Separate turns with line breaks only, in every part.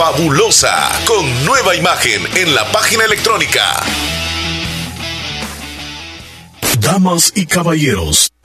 Fabulosa, con nueva imagen en la página electrónica. Damas y caballeros,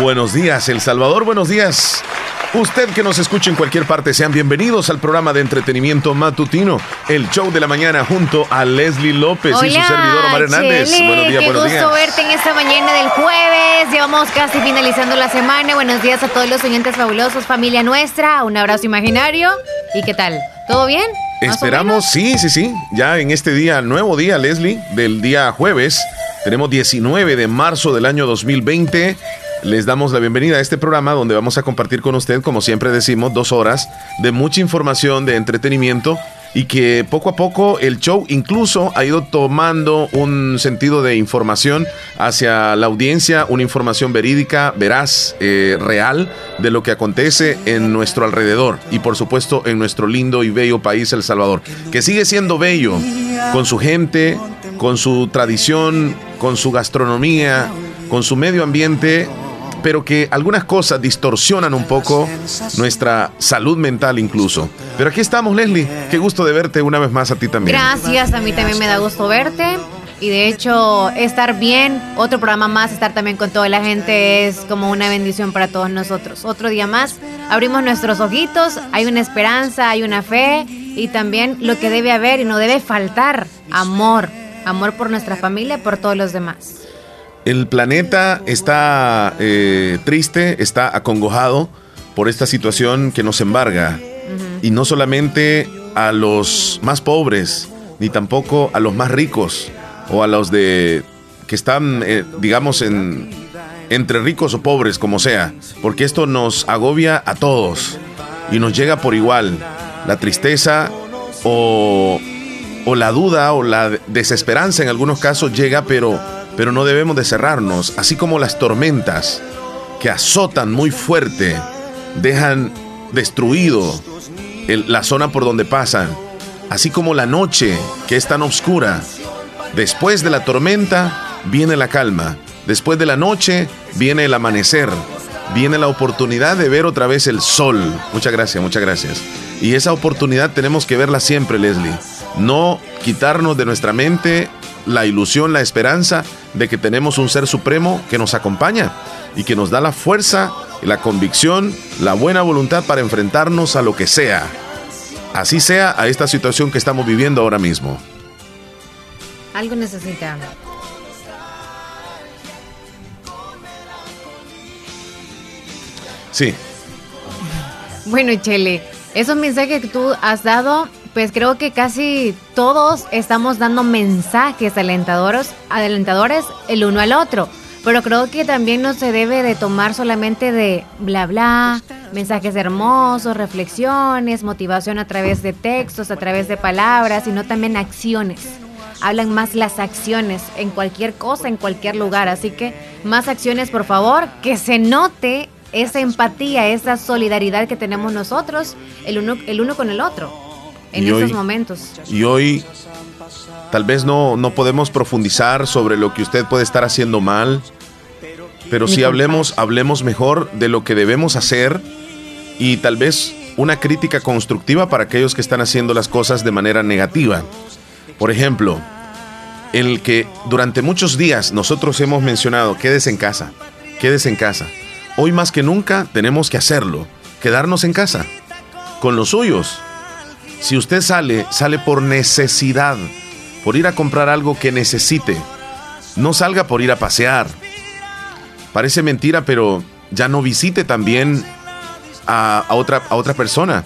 Buenos días, El Salvador. Buenos días. Usted que nos escuche en cualquier parte, sean bienvenidos al programa de entretenimiento matutino, el show de la mañana junto a Leslie López y su servidor Omar Hernández.
buenos días, qué gusto verte en esta mañana del jueves. Llevamos casi finalizando la semana. Buenos días a todos los oyentes fabulosos, familia nuestra. Un abrazo imaginario. ¿Y qué tal? ¿Todo bien?
Esperamos, sí, sí, sí. Ya en este día, nuevo día, Leslie, del día jueves. Tenemos 19 de marzo del año 2020. Les damos la bienvenida a este programa donde vamos a compartir con usted, como siempre decimos, dos horas de mucha información, de entretenimiento y que poco a poco el show incluso ha ido tomando un sentido de información hacia la audiencia, una información verídica, veraz, eh, real de lo que acontece en nuestro alrededor y por supuesto en nuestro lindo y bello país El Salvador, que sigue siendo bello con su gente, con su tradición, con su gastronomía, con su medio ambiente pero que algunas cosas distorsionan un poco nuestra salud mental incluso. Pero aquí estamos, Leslie. Qué gusto de verte una vez más a ti también.
Gracias, a mí también me da gusto verte. Y de hecho, estar bien, otro programa más, estar también con toda la gente es como una bendición para todos nosotros. Otro día más, abrimos nuestros ojitos, hay una esperanza, hay una fe y también lo que debe haber y no debe faltar, amor. Amor por nuestra familia, por todos los demás.
El planeta está eh, triste, está acongojado por esta situación que nos embarga. Y no solamente a los más pobres, ni tampoco a los más ricos o a los de que están, eh, digamos, en, entre ricos o pobres, como sea, porque esto nos agobia a todos y nos llega por igual. La tristeza o, o la duda o la desesperanza en algunos casos llega, pero pero no debemos de cerrarnos, así como las tormentas que azotan muy fuerte, dejan destruido la zona por donde pasan, así como la noche que es tan oscura. Después de la tormenta viene la calma, después de la noche viene el amanecer, viene la oportunidad de ver otra vez el sol. Muchas gracias, muchas gracias. Y esa oportunidad tenemos que verla siempre, Leslie. No quitarnos de nuestra mente la ilusión, la esperanza de que tenemos un ser supremo que nos acompaña y que nos da la fuerza, la convicción, la buena voluntad para enfrentarnos a lo que sea. Así sea a esta situación que estamos viviendo ahora mismo.
Algo necesitamos.
Sí.
Bueno, Chele, esos mensajes que tú has dado pues creo que casi todos estamos dando mensajes alentadores, alentadores el uno al otro. Pero creo que también no se debe de tomar solamente de bla bla, mensajes hermosos, reflexiones, motivación a través de textos, a través de palabras, sino también acciones. Hablan más las acciones en cualquier cosa, en cualquier lugar. Así que más acciones, por favor, que se note esa empatía, esa solidaridad que tenemos nosotros, el uno, el uno con el otro en esos momentos.
Y hoy tal vez no, no podemos profundizar sobre lo que usted puede estar haciendo mal, pero si hablemos, hablemos mejor de lo que debemos hacer y tal vez una crítica constructiva para aquellos que están haciendo las cosas de manera negativa. Por ejemplo, el que durante muchos días nosotros hemos mencionado, quédese en casa, quédese en casa. Hoy más que nunca tenemos que hacerlo, quedarnos en casa, con los suyos, si usted sale, sale por necesidad, por ir a comprar algo que necesite. No salga por ir a pasear. Parece mentira, pero ya no visite también a, otra, a otra persona.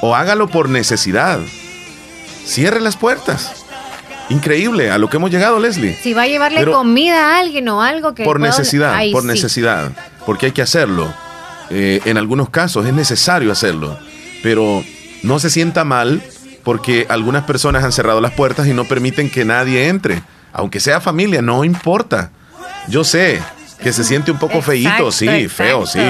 O hágalo por necesidad. Cierre las puertas. Increíble a lo que hemos llegado, Leslie.
Si va a llevarle comida a alguien o algo que...
Por necesidad, por necesidad. Porque hay que hacerlo. Eh, en algunos casos es necesario hacerlo. Pero no se sienta mal porque algunas personas han cerrado las puertas y no permiten que nadie entre. Aunque sea familia, no importa. Yo sé que se siente un poco feíto, sí, feo, sí.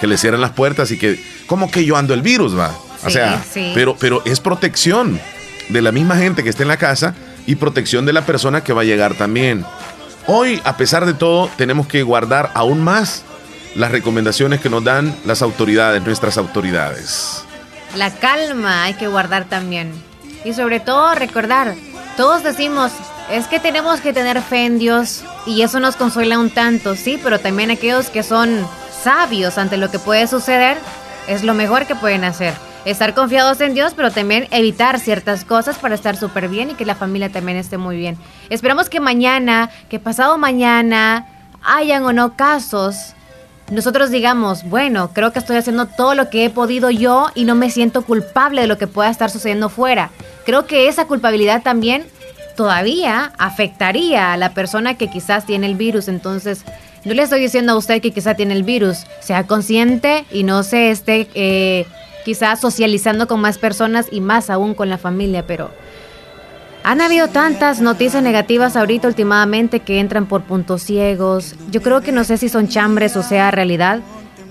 Que le cierren las puertas y que, como que yo ando el virus, va. O sea, pero, pero es protección de la misma gente que está en la casa y protección de la persona que va a llegar también. Hoy, a pesar de todo, tenemos que guardar aún más las recomendaciones que nos dan las autoridades, nuestras autoridades.
La calma hay que guardar también. Y sobre todo recordar, todos decimos, es que tenemos que tener fe en Dios y eso nos consuela un tanto, sí, pero también aquellos que son sabios ante lo que puede suceder, es lo mejor que pueden hacer estar confiados en Dios, pero también evitar ciertas cosas para estar súper bien y que la familia también esté muy bien. Esperamos que mañana, que pasado mañana, hayan o no casos. Nosotros digamos, bueno, creo que estoy haciendo todo lo que he podido yo y no me siento culpable de lo que pueda estar sucediendo fuera. Creo que esa culpabilidad también todavía afectaría a la persona que quizás tiene el virus. Entonces, no le estoy diciendo a usted que quizás tiene el virus. Sea consciente y no se esté eh, quizás socializando con más personas y más aún con la familia, pero han habido tantas noticias negativas ahorita últimamente que entran por puntos ciegos. Yo creo que no sé si son chambres o sea realidad,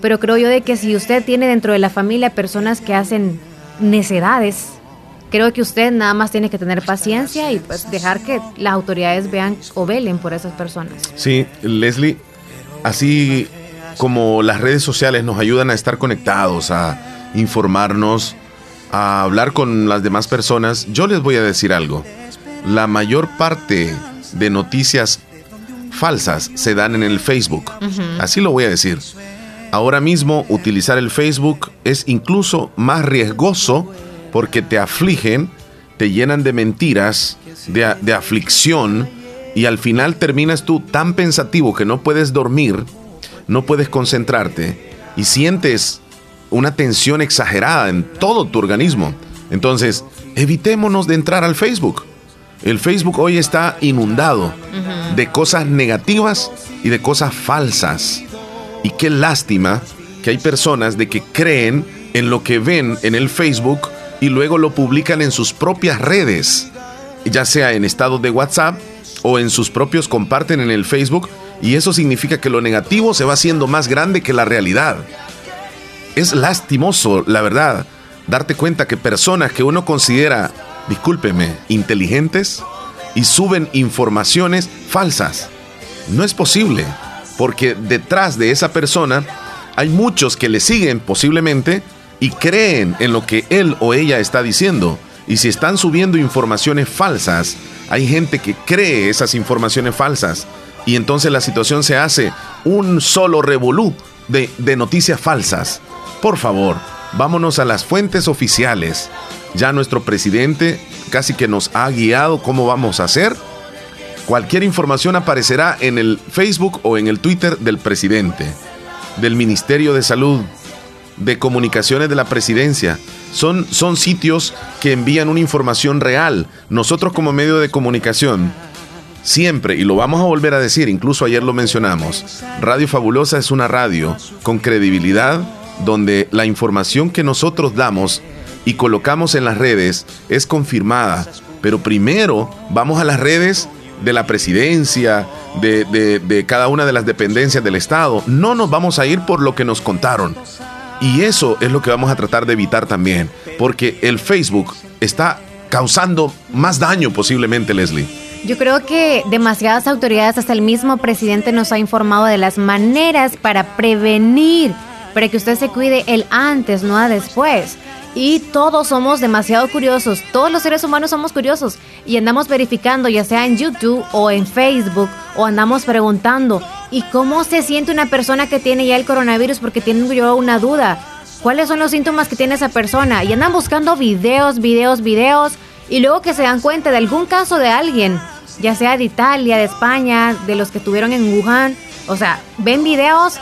pero creo yo de que si usted tiene dentro de la familia personas que hacen necedades, creo que usted nada más tiene que tener paciencia y pues dejar que las autoridades vean o velen por esas personas.
Sí, Leslie, así como las redes sociales nos ayudan a estar conectados, a informarnos, a hablar con las demás personas, yo les voy a decir algo. La mayor parte de noticias falsas se dan en el Facebook. Así lo voy a decir. Ahora mismo utilizar el Facebook es incluso más riesgoso porque te afligen, te llenan de mentiras, de, de aflicción y al final terminas tú tan pensativo que no puedes dormir, no puedes concentrarte y sientes una tensión exagerada en todo tu organismo. Entonces, evitémonos de entrar al Facebook. El Facebook hoy está inundado de cosas negativas y de cosas falsas. Y qué lástima que hay personas de que creen en lo que ven en el Facebook y luego lo publican en sus propias redes, ya sea en estado de WhatsApp o en sus propios comparten en el Facebook y eso significa que lo negativo se va haciendo más grande que la realidad es lastimoso, la verdad, darte cuenta que personas que uno considera, discúlpeme, inteligentes y suben informaciones falsas. No es posible, porque detrás de esa persona hay muchos que le siguen posiblemente y creen en lo que él o ella está diciendo. Y si están subiendo informaciones falsas, hay gente que cree esas informaciones falsas. Y entonces la situación se hace un solo revolú de, de noticias falsas. Por favor, vámonos a las fuentes oficiales. Ya nuestro presidente casi que nos ha guiado cómo vamos a hacer. Cualquier información aparecerá en el Facebook o en el Twitter del presidente, del Ministerio de Salud, de Comunicaciones de la Presidencia. Son, son sitios que envían una información real. Nosotros como medio de comunicación, siempre, y lo vamos a volver a decir, incluso ayer lo mencionamos, Radio Fabulosa es una radio con credibilidad, donde la información que nosotros damos y colocamos en las redes es confirmada. Pero primero vamos a las redes de la presidencia, de, cada una de las dependencias del Estado. No nos vamos a ir por lo que nos contaron. Y eso es lo que vamos a tratar de evitar también, porque el Facebook está causando más daño posiblemente, Leslie.
Yo creo que demasiadas autoridades, hasta el mismo presidente nos ha informado de las maneras para prevenir para que usted se cuide el antes, no a después. Y todos somos demasiado curiosos, todos los seres humanos somos curiosos y andamos verificando ya sea en YouTube o en Facebook o andamos preguntando, ¿y cómo se siente una persona que tiene ya el coronavirus? Porque tiene yo una duda. ¿Cuáles son los síntomas que tiene esa persona? Y andan buscando videos, videos, videos y luego que se dan cuenta de algún caso de alguien, ya sea de Italia, de España, de los que tuvieron en Wuhan. O sea, ven videos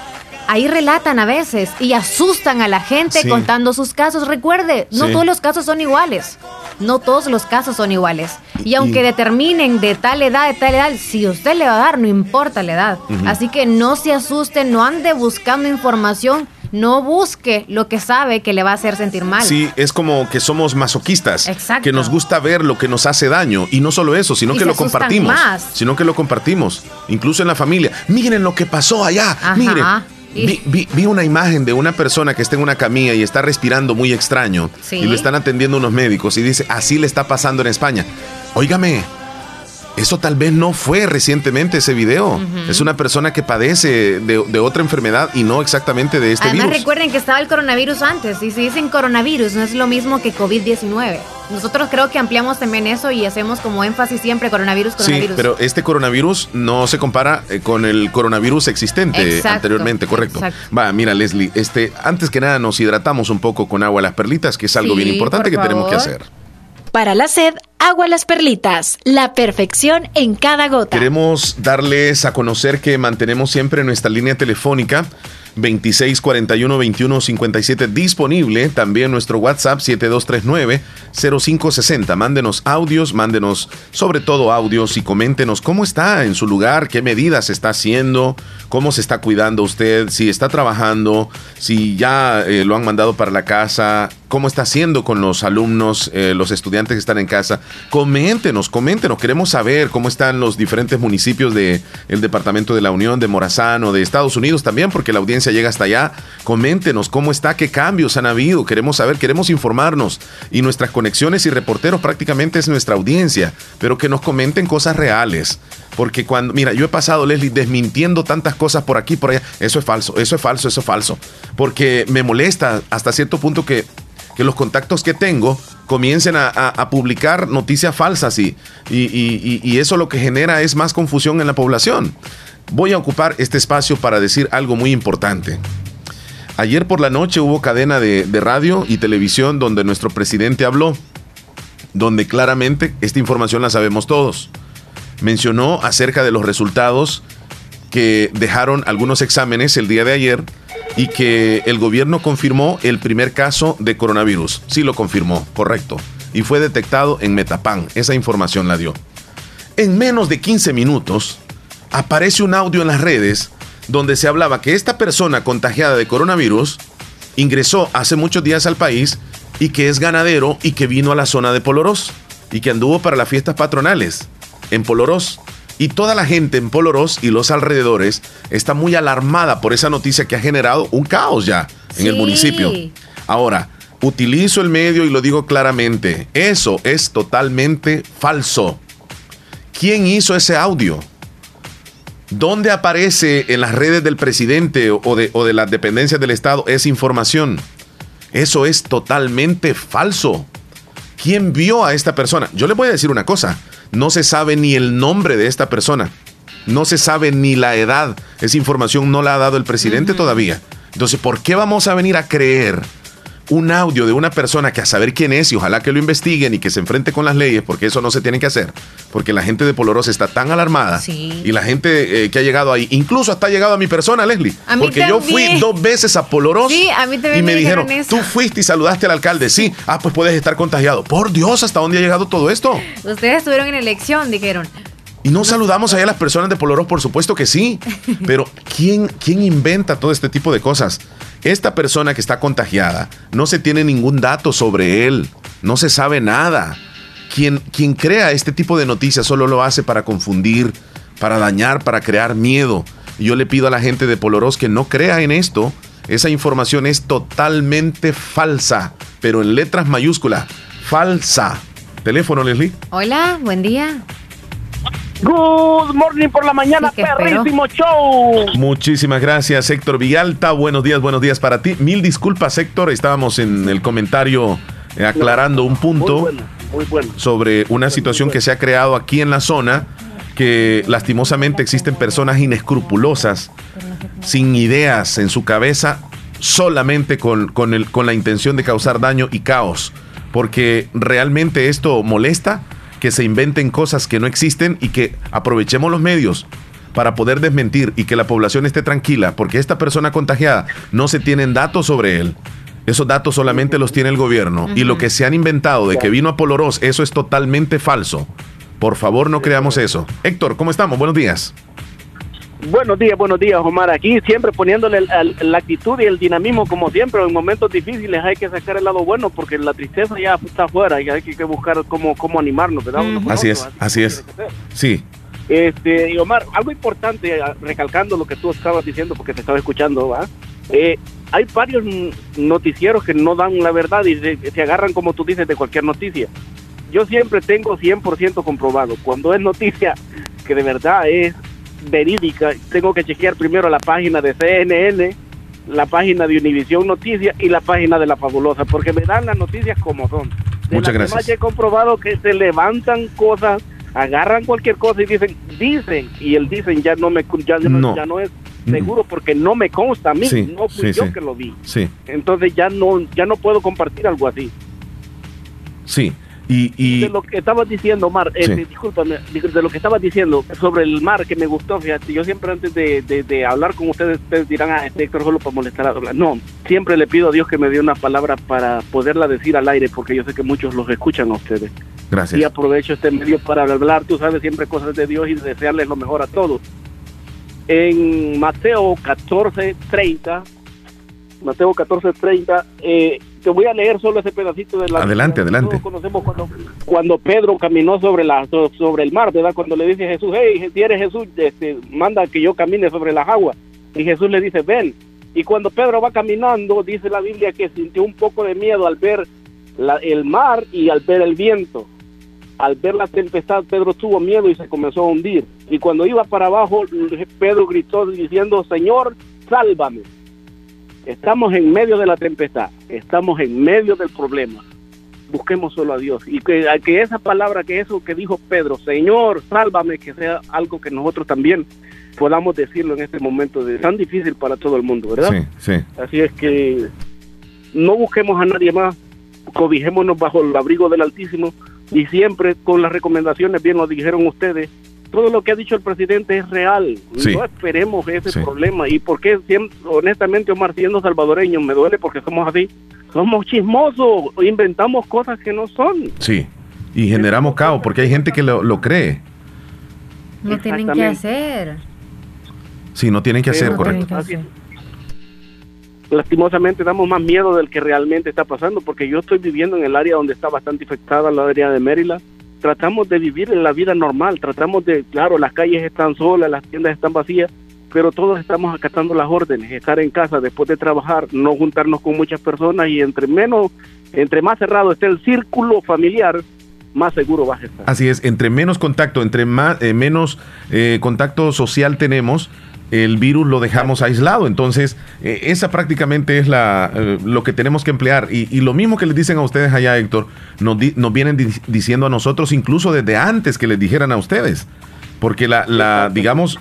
ahí relatan a veces y asustan a la gente contando sus casos. Recuerde, no todos los casos son iguales. No todos los casos son iguales. Y aunque determinen de tal edad, de tal edad, si usted le va a dar, no importa la edad. Así que no se asusten, no ande buscando información no busque lo que sabe que le va a hacer sentir mal.
Sí, es como que somos masoquistas.
Exacto.
Que nos gusta ver lo que nos hace daño. Y no solo eso, sino
Y
que lo compartimos.
más.
Sino que lo compartimos. Incluso en la familia. Miren lo que pasó allá.
Ajá.
Miren. Vi, vi- vi una imagen de una persona que está en una camilla y está respirando muy extraño.
Sí.
Y lo están atendiendo unos médicos. Y dice, así le está pasando en España. Óigame. Eso tal vez no fue recientemente ese video. Es una persona que padece de, de otra enfermedad y no exactamente de este
Además
virus.
recuerden que estaba el coronavirus antes y si dicen coronavirus no es lo mismo que COVID-19. Nosotros creo que ampliamos también eso y hacemos como énfasis siempre coronavirus,
Sí,
coronavirus.
pero este coronavirus no se compara eh, con el coronavirus existente
Exacto,
anteriormente, correcto.
exacto.
Va, mira, Leslie, este, antes que nada nos hidratamos un poco con agua las perlitas, que es algo
Sí,
bien importante
por
que tenemos que hacer.
Para la sed, agua las perlitas. La perfección en cada gota.
Queremos darles a conocer que mantenemos siempre nuestra línea telefónica 2641-2157 disponible. También nuestro WhatsApp 7239-0560. Mándenos audios, mándenos sobre todo audios y coméntenos cómo está en su lugar, qué medidas está haciendo, cómo se está cuidando usted, si está trabajando, si ya eh, lo han mandado para la casa, cómo está haciendo con los alumnos, eh, los estudiantes que están en casa. Coméntenos, coméntenos. Queremos saber cómo están los diferentes municipios del Departamento de la Unión, de Morazán o de Estados Unidos también, porque la audiencia llega hasta allá. Coméntenos cómo está, qué cambios han habido. Queremos saber, queremos informarnos. Y nuestras conexiones y reporteros prácticamente es nuestra audiencia, pero que nos comenten cosas reales. Porque cuando, mira, yo he pasado, Leslie, desmintiendo tantas cosas por aquí, por allá. Eso es falso, eso es falso, eso es falso. Porque me molesta hasta cierto punto que que los contactos que tengo comiencen a, publicar noticias falsas y, y- y- eso lo que genera es más confusión en la población. Voy a ocupar este espacio para decir algo muy importante. Ayer por la noche hubo cadena de, de radio y televisión donde nuestro presidente habló, donde claramente esta información la sabemos todos. Mencionó acerca de los resultados que dejaron algunos exámenes el día de ayer y que el gobierno confirmó el primer caso de coronavirus. Sí lo confirmó, correcto. Y fue detectado en Metapán. Esa información la dio. En menos de 15 minutos aparece un audio en las redes donde se hablaba que esta persona contagiada de coronavirus ingresó hace muchos días al país y que es ganadero y que vino a la zona de Polorós y que anduvo para las fiestas patronales en Polorós. Y toda la gente en Polorós y los alrededores está muy alarmada por esa noticia que ha generado un caos ya en el municipio. Ahora, utilizo el medio y lo digo claramente, eso es totalmente falso. ¿Quién hizo ese audio? ¿Dónde aparece en las redes del presidente o de, o de las dependencias del Estado esa información? Eso es totalmente falso. ¿Quién vio a esta persona? Yo le voy a decir una cosa. No se sabe ni el nombre de esta persona. No se sabe ni la edad. Esa información no la ha dado el presidente todavía. Entonces, ¿por qué vamos a venir a creer un audio de una persona que a saber quién es y ojalá que lo investiguen y que se enfrente con las leyes, porque eso no se tiene que hacer, porque la gente de Polorosa está tan alarmada
Sí.
y la gente eh, que ha llegado ahí, incluso hasta ha llegado a mi persona, Leslie,
A
porque yo fui dos veces a Polorosa
Sí, a mí
y me,
me
dijeron,
dijeron eso.
tú fuiste y saludaste al alcalde, sí, ah, pues puedes estar contagiado. Por Dios, ¿hasta dónde ha llegado todo esto?
Ustedes estuvieron en elección, dijeron.
Y no saludamos allá a las personas de Polorós, por supuesto que sí. Pero ¿quién, ¿quién inventa todo este tipo de cosas? Esta persona que está contagiada, no se tiene ningún dato sobre él, no se sabe nada. Quien, quien crea este tipo de noticias solo lo hace para confundir, para dañar, para crear miedo. Y yo le pido a la gente de Polorós que no crea en esto. Esa información es totalmente falsa, pero en letras mayúsculas, falsa. Teléfono, Leslie.
Hola, buen día.
Good morning por la mañana,
Sí,
perrísimo show.
Muchísimas gracias, Héctor Villalta. Buenos días, buenos días para ti. Mil disculpas, Héctor. Estábamos en el comentario eh, aclarando un
Muy
punto
bueno, muy bueno.
sobre una situación que se ha creado aquí en la zona, que lastimosamente existen personas inescrupulosas, sin ideas en su cabeza, solamente con, con, el, con la intención de causar daño y caos. Porque realmente esto molesta que se inventen cosas que no existen y que aprovechemos los medios para poder desmentir y que la población esté tranquila, porque esta persona contagiada no se tienen datos sobre él. Esos datos solamente los tiene el gobierno. Y lo que se han inventado de que vino a Polorós, eso es totalmente falso. Por favor, no creamos eso. Héctor, ¿cómo estamos? Buenos días.
Buenos días, buenos días, Omar. Aquí siempre poniéndole la actitud y el dinamismo como siempre. En momentos difíciles hay que sacar el lado bueno porque la tristeza ya está afuera y hay que buscar cómo, cómo animarnos, ¿verdad?
Así es, así es. Sí.
Este, y Omar, algo importante, ah, recalcando lo que tú estabas diciendo porque te estaba escuchando, ¿va? Eh, hay varios noticieros que no dan la verdad y se, agarran, como tú dices, de cualquier noticia. Yo siempre tengo 100% comprobado. Cuando es noticia que de verdad es verídica, tengo que chequear primero la página de CNN, la página de Univisión Noticias y la página de La Fabulosa, porque me dan las noticias como son.
Muchas gracias.
he comprobado que se levantan cosas, agarran cualquier cosa y dicen, dicen, y el dicen ya no me ya, no. ya no es seguro porque no me consta a mí, no fui yo que lo vi. Entonces ya no ya no puedo compartir algo así.
Sí. Y,
De lo que estabas diciendo, Mar, eh, discúlpame, de lo que estabas diciendo sobre el mar, que me gustó, fíjate, yo siempre antes de, hablar con ustedes, ustedes dirán, ah, este Héctor solo para molestar a hablar. No, siempre le pido a Dios que me dé una palabra para poderla decir al aire, porque yo sé que muchos los escuchan a ustedes.
Gracias.
Y aprovecho este medio para hablar, tú sabes, siempre cosas de Dios y desearles lo mejor a todos. En Mateo 14:30, Mateo 14:30, eh, te voy a leer solo ese pedacito de la.
Adelante, adelante.
conocemos cuando, cuando Pedro caminó sobre, la, sobre el mar, ¿verdad? Cuando le dice a Jesús, hey, si eres Jesús, este, manda que yo camine sobre las aguas. Y Jesús le dice, ven. Y cuando Pedro va caminando, dice la Biblia que sintió un poco de miedo al ver el mar y al ver el viento. Al ver la tempestad, Pedro tuvo miedo y se comenzó a hundir. Y cuando iba para abajo, Pedro gritó diciendo, Señor, sálvame. Estamos en medio de la tempestad, estamos en medio del problema. Busquemos solo a Dios. Y que, que esa palabra, que eso que dijo Pedro, Señor, sálvame, que sea algo que nosotros también podamos decirlo en este momento de tan difícil para todo el mundo, ¿verdad?
Sí, sí.
Así es que no busquemos a nadie más, cobijémonos bajo el abrigo del Altísimo y siempre con las recomendaciones, bien lo dijeron ustedes, todo lo que ha dicho el presidente es real. No esperemos ese problema. Y porque honestamente, Omar, siendo salvadoreño, me duele porque somos así. Somos chismosos, inventamos cosas que no son.
Sí, y generamos caos porque hay gente que lo, cree.
No tienen que hacer.
Sí, no tienen que hacer, correcto.
Lastimosamente damos más miedo del que realmente está pasando porque yo estoy viviendo en el área donde está bastante infectada, la área de Maryland tratamos de vivir la vida normal, tratamos de, claro, las calles están solas, las tiendas están vacías, pero todos estamos acatando las órdenes, estar en casa después de trabajar, no juntarnos con muchas personas y entre menos, entre más cerrado esté el círculo familiar, más seguro vas a estar.
Así es, entre menos contacto, entre más, eh, menos eh, contacto social tenemos, el virus lo dejamos aislado. Entonces, eh, esa prácticamente es la, eh, lo que tenemos que emplear. Y, lo mismo que les dicen a ustedes allá, Héctor, nos, nos vienen diciendo a nosotros incluso desde antes que les dijeran a ustedes. Porque la, la, digamos,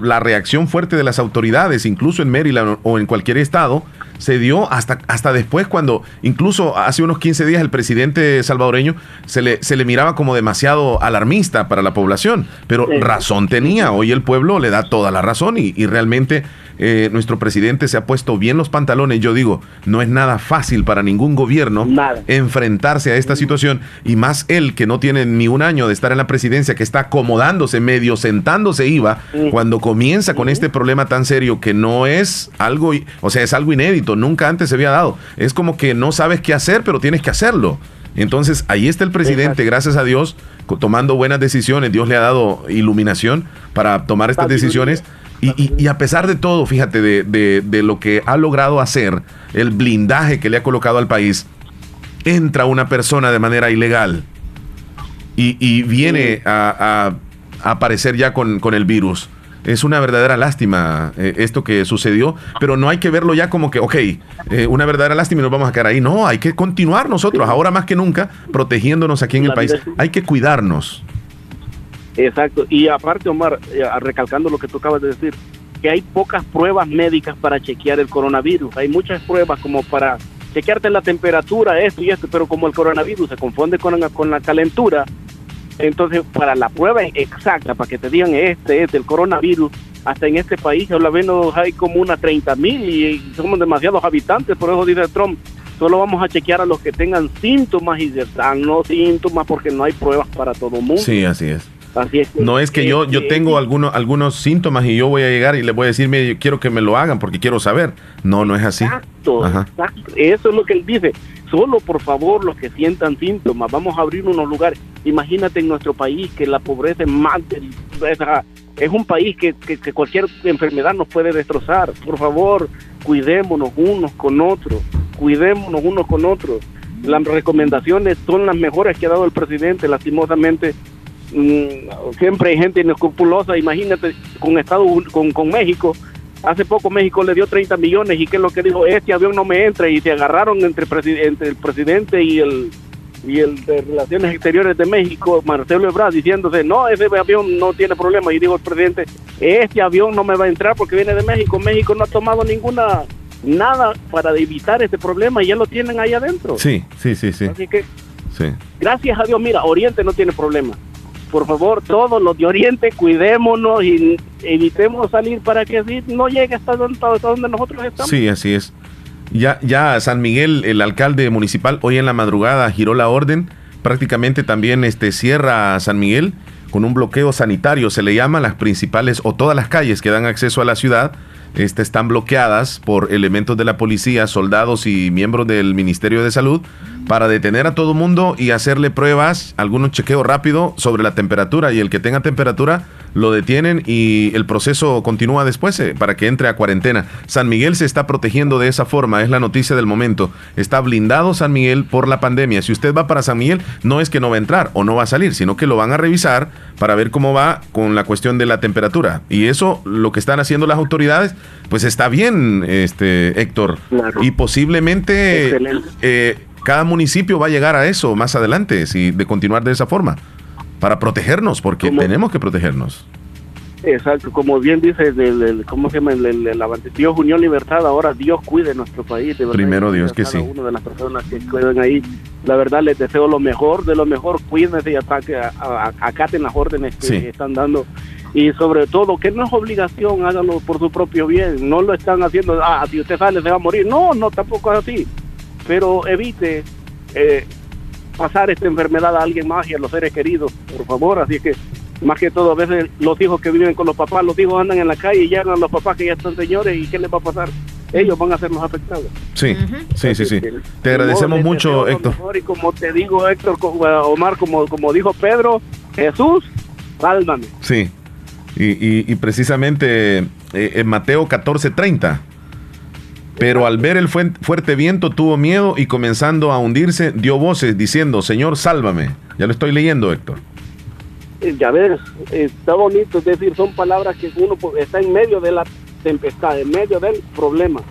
la reacción fuerte de las autoridades, incluso en Maryland o en cualquier estado, se dio hasta, hasta después cuando incluso hace unos 15 días el presidente salvadoreño se le, se le miraba como demasiado alarmista para la población, pero razón tenía, hoy el pueblo le da toda la razón y, y realmente eh, nuestro presidente se ha puesto bien los pantalones. Yo digo, no es nada fácil para ningún gobierno enfrentarse a esta situación y más él que no tiene ni un año de estar en la presidencia, que está acomodándose medio, sentándose iba, cuando comienza con este problema tan serio que no es algo, o sea, es algo inédito, nunca antes se había dado. Es como que no sabes qué hacer, pero tienes que hacerlo. Entonces, ahí está el presidente, gracias a Dios, tomando buenas decisiones. Dios le ha dado iluminación para tomar estas decisiones. Y, a pesar de todo, fíjate, de, lo que ha logrado hacer, el blindaje que le ha colocado al país, entra una persona de manera ilegal y, viene a, aparecer ya con, el virus. Es una verdadera lástima eh, esto que sucedió, pero no hay que verlo ya como que, ok, eh, una verdadera lástima y nos vamos a quedar ahí. No, hay que continuar nosotros, ahora más que nunca, protegiéndonos aquí en el país. Hay que cuidarnos.
Exacto. Y aparte, Omar, eh, recalcando lo que tú acabas de decir, que hay pocas pruebas médicas para chequear el coronavirus. Hay muchas pruebas como para chequearte la temperatura, esto y esto, pero como el coronavirus se confunde con la, con la calentura, entonces para la prueba exacta, para que te digan este, este, el coronavirus, hasta en este país, lo menos hay como unas 30 mil y somos demasiados habitantes, por eso dice Trump, solo vamos a chequear a los que tengan síntomas y dan no síntomas porque no hay pruebas para todo el mundo.
Sí, así es. Así es no es que yo, yo tengo algunos, algunos síntomas y yo voy a llegar y le voy a decir, yo quiero que me lo hagan porque quiero saber. No, no es así.
Exacto, exacto. Eso es lo que él dice. Solo por favor los que sientan síntomas, vamos a abrir unos lugares. Imagínate en nuestro país que la pobreza es más es un país que, que, cualquier enfermedad nos puede destrozar. Por favor, cuidémonos unos con otros, cuidémonos unos con otros. Las recomendaciones son las mejores que ha dado el presidente. Lastimosamente, siempre hay gente inescrupulosa. Imagínate con Estados con, con México. Hace poco México le dio 30 millones y qué es lo que dijo, este avión no me entra y se agarraron entre, entre el presidente y el y el de Relaciones Exteriores de México, Marcelo Ebrard, diciéndose, no, ese avión no tiene problema. Y digo el presidente, este avión no me va a entrar porque viene de México. México no ha tomado ninguna, nada para evitar este problema y ya lo tienen ahí adentro.
Sí, sí, sí, sí.
Así que, sí. gracias a Dios, mira, Oriente no tiene problema. Por favor, todos los de Oriente, cuidémonos y evitemos salir para que así no llegue hasta donde, nosotros estamos.
Sí, así es. Ya, ya San Miguel, el alcalde municipal, hoy en la madrugada giró la orden, prácticamente también este, cierra San Miguel con un bloqueo sanitario, se le llama, las principales o todas las calles que dan acceso a la ciudad este, están bloqueadas por elementos de la policía, soldados y miembros del Ministerio de Salud para detener a todo mundo y hacerle pruebas, algunos chequeo rápido sobre la temperatura y el que tenga temperatura lo detienen y el proceso continúa después eh, para que entre a cuarentena. San Miguel se está protegiendo de esa forma, es la noticia del momento. Está blindado San Miguel por la pandemia. Si usted va para San Miguel, no es que no va a entrar o no va a salir, sino que lo van a revisar para ver cómo va con la cuestión de la temperatura. Y eso, lo que están haciendo las autoridades, pues está bien, este Héctor. Y posiblemente eh, cada municipio va a llegar a eso más adelante, si de continuar de esa forma para protegernos, porque tenemos que protegernos.
Exacto, como bien dice, el, ¿cómo se llama? El, Dios unión libertad, ahora Dios cuide nuestro país.
Primero Dios que sí.
Una de las personas que cuidan ahí, la verdad les deseo lo mejor, de lo mejor, cuídense y ataque, acaten las órdenes que están dando. Y sobre todo, que no es obligación, háganlo por su propio bien, no lo están haciendo, ah, si usted sale se va a morir. No, no, tampoco es así. Pero evite eh, pasar esta enfermedad a alguien más y a los seres queridos, por favor. Así que, más que todo, a veces los hijos que viven con los papás, los hijos andan en la calle y llegan los papás que ya están señores y ¿qué les va a pasar? Ellos van a ser los afectados.
Sí, sí, sí, sí. Te agradecemos mucho, Héctor.
Y como te digo, Héctor, Omar, como, como dijo Pedro, Jesús, sálvame.
Sí. Y, y, precisamente eh, en Mateo 14:30 pero al ver el fuerte viento tuvo miedo y comenzando a hundirse dio voces diciendo, Señor, sálvame. Ya lo estoy leyendo, Héctor.
Eh, ya ves, está bonito, es decir, son palabras que uno está en medio de la tempestad, en medio del problema.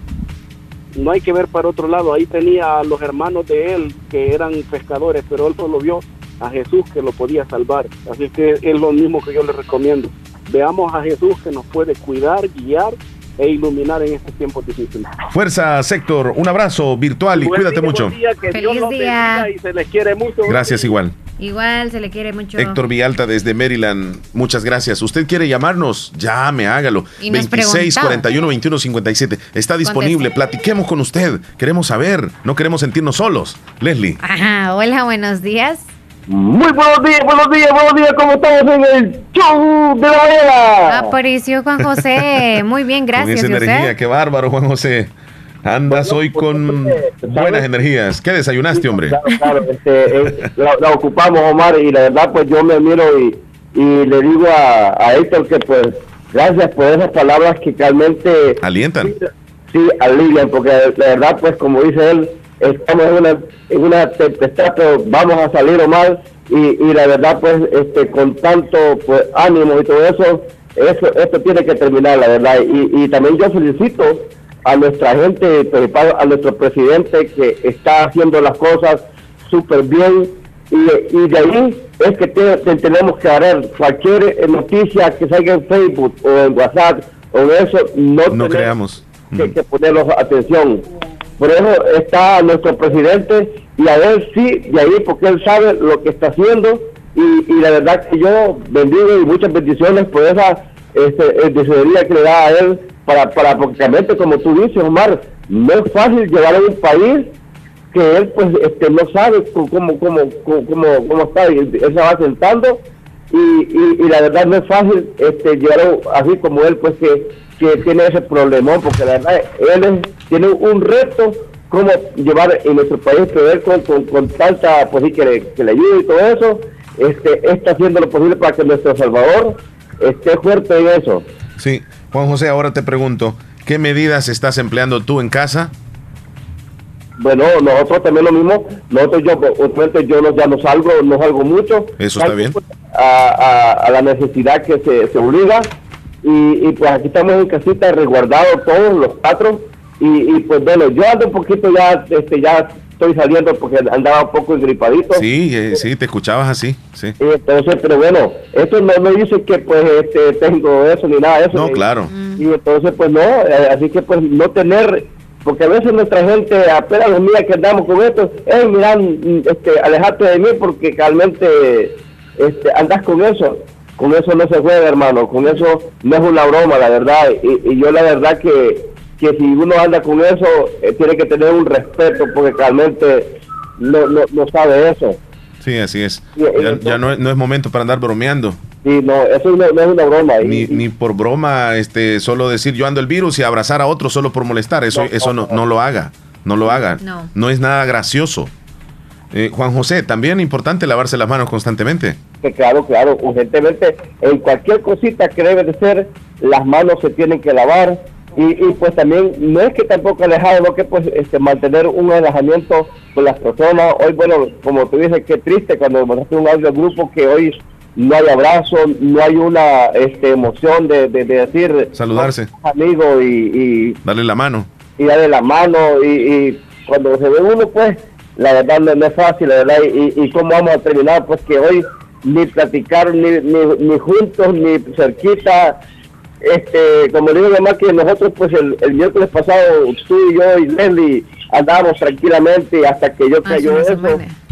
No hay que ver para otro lado. Ahí tenía a los hermanos de él que eran pescadores, pero él solo vio a Jesús que lo podía salvar. Así que es lo mismo que yo le recomiendo. Veamos a Jesús que nos puede cuidar, guiar e iluminar en estos tiempos difíciles.
Fuerza, sector, un abrazo virtual y, cuídate mucho.
Feliz día.
Y se les quiere mucho.
Gracias igual.
Igual, se le quiere mucho.
Héctor Vialta desde Maryland, muchas gracias. ¿Usted quiere llamarnos? Llame, hágalo. 26 41 21 57. Está disponible. Platiquemos con usted. Queremos saber, no queremos sentirnos solos. Leslie.
Ajá, hola, buenos días.
Muy buenos días, buenos días, buenos días, ¿cómo estamos en el show de la mañana?
Apareció Juan José, muy bien, gracias.
Con esa energía, qué bárbaro, Juan José. Andas hoy pues, con buenas energías. ¿Qué desayunaste, hombre?
Claro, claro, este, eh, la, ocupamos, Omar, y la verdad, pues yo me miro y, y le digo a, a, Héctor que, pues, gracias por esas palabras que realmente.
Alientan.
Sí, sí alivian, porque la verdad, pues, como dice él, estamos en una, en una tempestad, pero vamos a salir o mal y, y la verdad pues este con tanto pues ánimo y todo eso, eso esto tiene que terminar la verdad. Y, y también yo felicito a nuestra gente, a nuestro presidente que está haciendo las cosas súper bien. Y, y, de ahí es que tenemos que agarrar. Cualquier noticia que salga en Facebook o en WhatsApp o eso, no,
no creamos.
Que, que ponerlos atención por eso está nuestro presidente y a ver si de ahí, porque él sabe lo que está haciendo y, y la verdad que yo bendigo y muchas bendiciones por esa este, que le da a él para, para prácticamente, como tú dices, Omar, no es fácil llevar a un país que él pues este, no sabe cómo, cómo, cómo, cómo, está y él se va sentando y, y, y, la verdad no es fácil este, llevar así como él, pues que, que tiene ese problemón, porque la verdad él tiene un reto como llevar en nuestro país, que con, con, con, tanta, pues sí, que le, que le ayude y todo eso, este, está haciendo lo posible para que nuestro Salvador esté fuerte en eso.
Sí, Juan José, ahora te pregunto, ¿qué medidas estás empleando tú en casa?
Bueno, nosotros también lo mismo. Nosotros, yo, obviamente, yo no, ya no salgo, no salgo mucho.
Eso está bien.
A, la necesidad que se, se obliga. Y, pues aquí estamos en casita resguardados todos los cuatro. Y, pues bueno, yo ando un poquito ya, este, ya estoy saliendo porque andaba un poco engripadito.
Sí, eh, sí, te escuchabas así, sí.
entonces, pero bueno, esto no me dice que pues este, tengo eso ni nada de eso.
No, claro.
Y entonces, pues no, eh, así que pues no tener porque a veces nuestra gente apenas los mira que andamos con esto, hey, miran, este, alejate de mí porque realmente este, andas con eso. Con eso no se juega, hermano, con eso no es una broma, la verdad. Y, yo la verdad que, que si uno anda con eso, eh, tiene que tener un respeto porque realmente no, no, no sabe eso.
Sí, así es. Ya, no, no, es momento para andar bromeando.
Sí, no, eso no, es una broma.
Ni, ni, por broma, este, solo decir yo ando el virus y abrazar a otro solo por molestar. Eso no, eso no, no, lo haga. No lo haga. No, es nada gracioso. Eh, Juan José, también importante lavarse las manos constantemente.
Que claro, claro, urgentemente. En cualquier cosita que debe de ser, las manos se tienen que lavar y, pues también no es que tampoco alejado, no que pues este, mantener un alejamiento con las personas. Hoy, bueno, como tú dices, qué triste cuando mandaste un audio al grupo que hoy no hay abrazo, no hay una este, emoción de, decir...
Saludarse.
Amigo y,
Darle la mano.
Y darle la mano y, cuando se ve uno, pues, la verdad no, es fácil, la verdad. Y, y cómo vamos a terminar, pues que hoy ni platicar ni, ni, ni juntos, ni cerquita, este, como digo además que nosotros pues el, el, miércoles pasado tú y yo y Leslie andábamos tranquilamente hasta que yo cayó eso,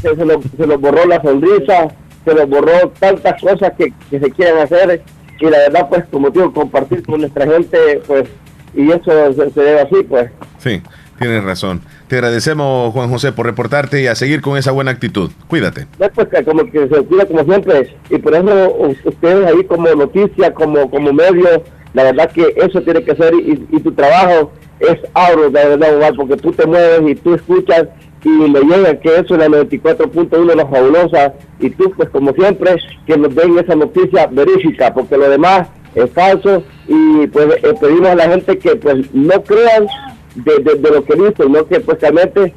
se, se, nos, borró la sonrisa, se nos borró tantas cosas que, que se quieren hacer y la verdad pues como digo compartir con nuestra gente pues y eso se, debe así pues.
Sí, tienes razón. Te agradecemos Juan José por reportarte y a seguir con esa buena actitud. Cuídate.
pues como que se cuida como siempre y por eso ustedes ahí como noticia, como, como medio la verdad que eso tiene que ser y, tu trabajo es aro de verdad, porque tú te mueves y tú escuchas y me llega que eso es la 94.1 la fabulosa y tú pues como siempre que nos den esa noticia verífica porque lo demás es falso y pues eh, pedimos a la gente que pues no crean de, lo que dicen, no que pues realmente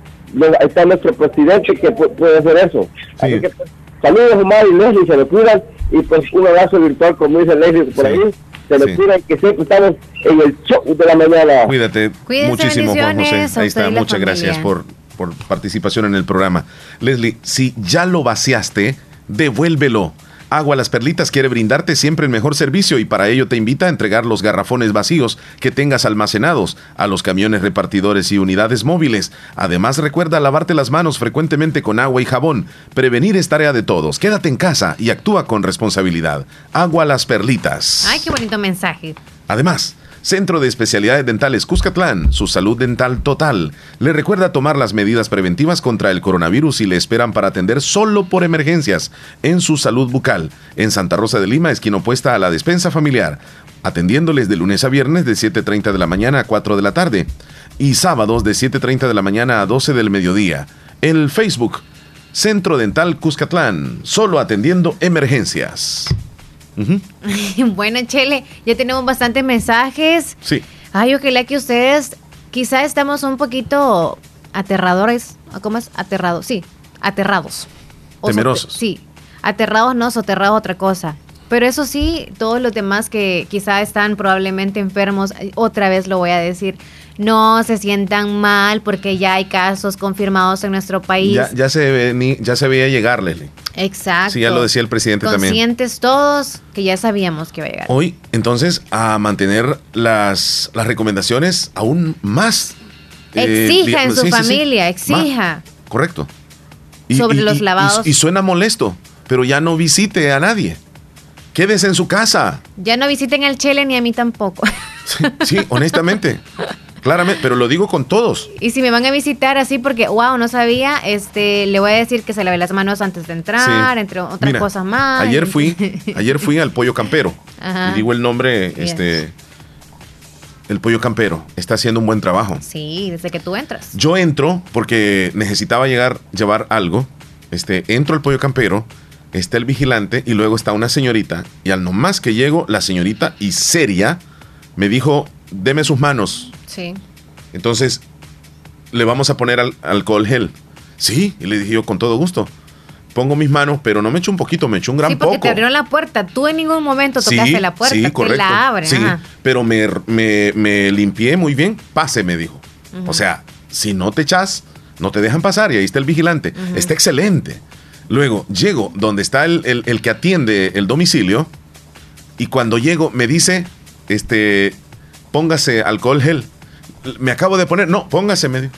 está nuestro presidente que puede hacer eso. Así que pues, saludos Omar y Leslie, se me cuidan y pues un abrazo virtual como dice Leslie por ahí se lo sí. que siempre estamos en el show de la mañana.
Cuídate muchísimo, Juan José. Ahí está, muchas gracias por, por participación en el programa. Leslie, si ya lo vaciaste, devuélvelo. Agua Las Perlitas quiere brindarte siempre el mejor servicio y para ello te invita a entregar los garrafones vacíos que tengas almacenados a los camiones repartidores y unidades móviles. Además recuerda lavarte las manos frecuentemente con agua y jabón. Prevenir es tarea de todos. Quédate en casa y actúa con responsabilidad. Agua Las Perlitas.
Ay, qué bonito mensaje.
Además, Centro de Especialidades Dentales Cuscatlán, su salud dental total. Le recuerda tomar las medidas preventivas contra el coronavirus y le esperan para atender solo por emergencias en su salud bucal. En Santa Rosa de Lima, esquina opuesta a la despensa familiar. Atendiéndoles de lunes a viernes de 7.30 de la mañana a 4 de la tarde. Y sábados de 7.30 de la mañana a 12 del mediodía. El Facebook, Centro Dental Cuscatlán, solo atendiendo emergencias.
bueno, Chele, ya tenemos bastantes mensajes.
Sí.
Ay, ojalá que ustedes quizá estamos un poquito aterradores. ¿Cómo es? Aterrados, sí, aterrados.
Temerosos.
sí, aterrados no, soterrados otra cosa. Pero eso sí, todos los demás que quizá están probablemente enfermos, otra vez lo voy a decir, no se sientan mal porque ya hay casos confirmados en nuestro país.
Ya, se, ya se veía llegar, Leslie.
Exacto.
Sí, ya lo decía el presidente también.
Conscientes todos que ya sabíamos que iba a llegar.
Hoy, entonces, a mantener las, las recomendaciones aún más.
Eh, exija en su familia, exija.
correcto.
Sobre los lavados.
Y, suena molesto, pero ya no visite a nadie. Quédese en su casa.
Ya no visiten al Chele ni a mí tampoco.
sí honestamente. Claramente, pero lo digo con todos.
Y si me van a visitar así porque, wow, no sabía, este, le voy a decir que se lave las manos antes de entrar, entre otras cosas más.
Ayer fui, ayer fui al pollo campero. Y digo el nombre, este, el pollo campero está haciendo un buen trabajo.
Sí, desde que tú entras.
Yo entro porque necesitaba llegar, llevar algo. Este, entro al pollo campero, está el vigilante y luego está una señorita. Y al nomás que llego, la señorita y seria me dijo, deme sus manos.
Sí.
Entonces, le vamos a poner al, alcohol gel. Sí, y le dije yo con todo gusto. Pongo mis manos, pero no me echo un poquito, me echo un gran sí, porque
te abrieron la puerta. Tú en ningún momento tocaste la puerta. Sí, correcto. la abren.
Sí, pero me, me, limpié muy bien. Pase, me dijo. O sea, si no te echas, no te dejan pasar. Y ahí está el vigilante. Está excelente. Luego, llego donde está el, el, el que atiende el domicilio. Y cuando llego, me dice, este, póngase alcohol gel. Me acabo de poner, no, póngase medio.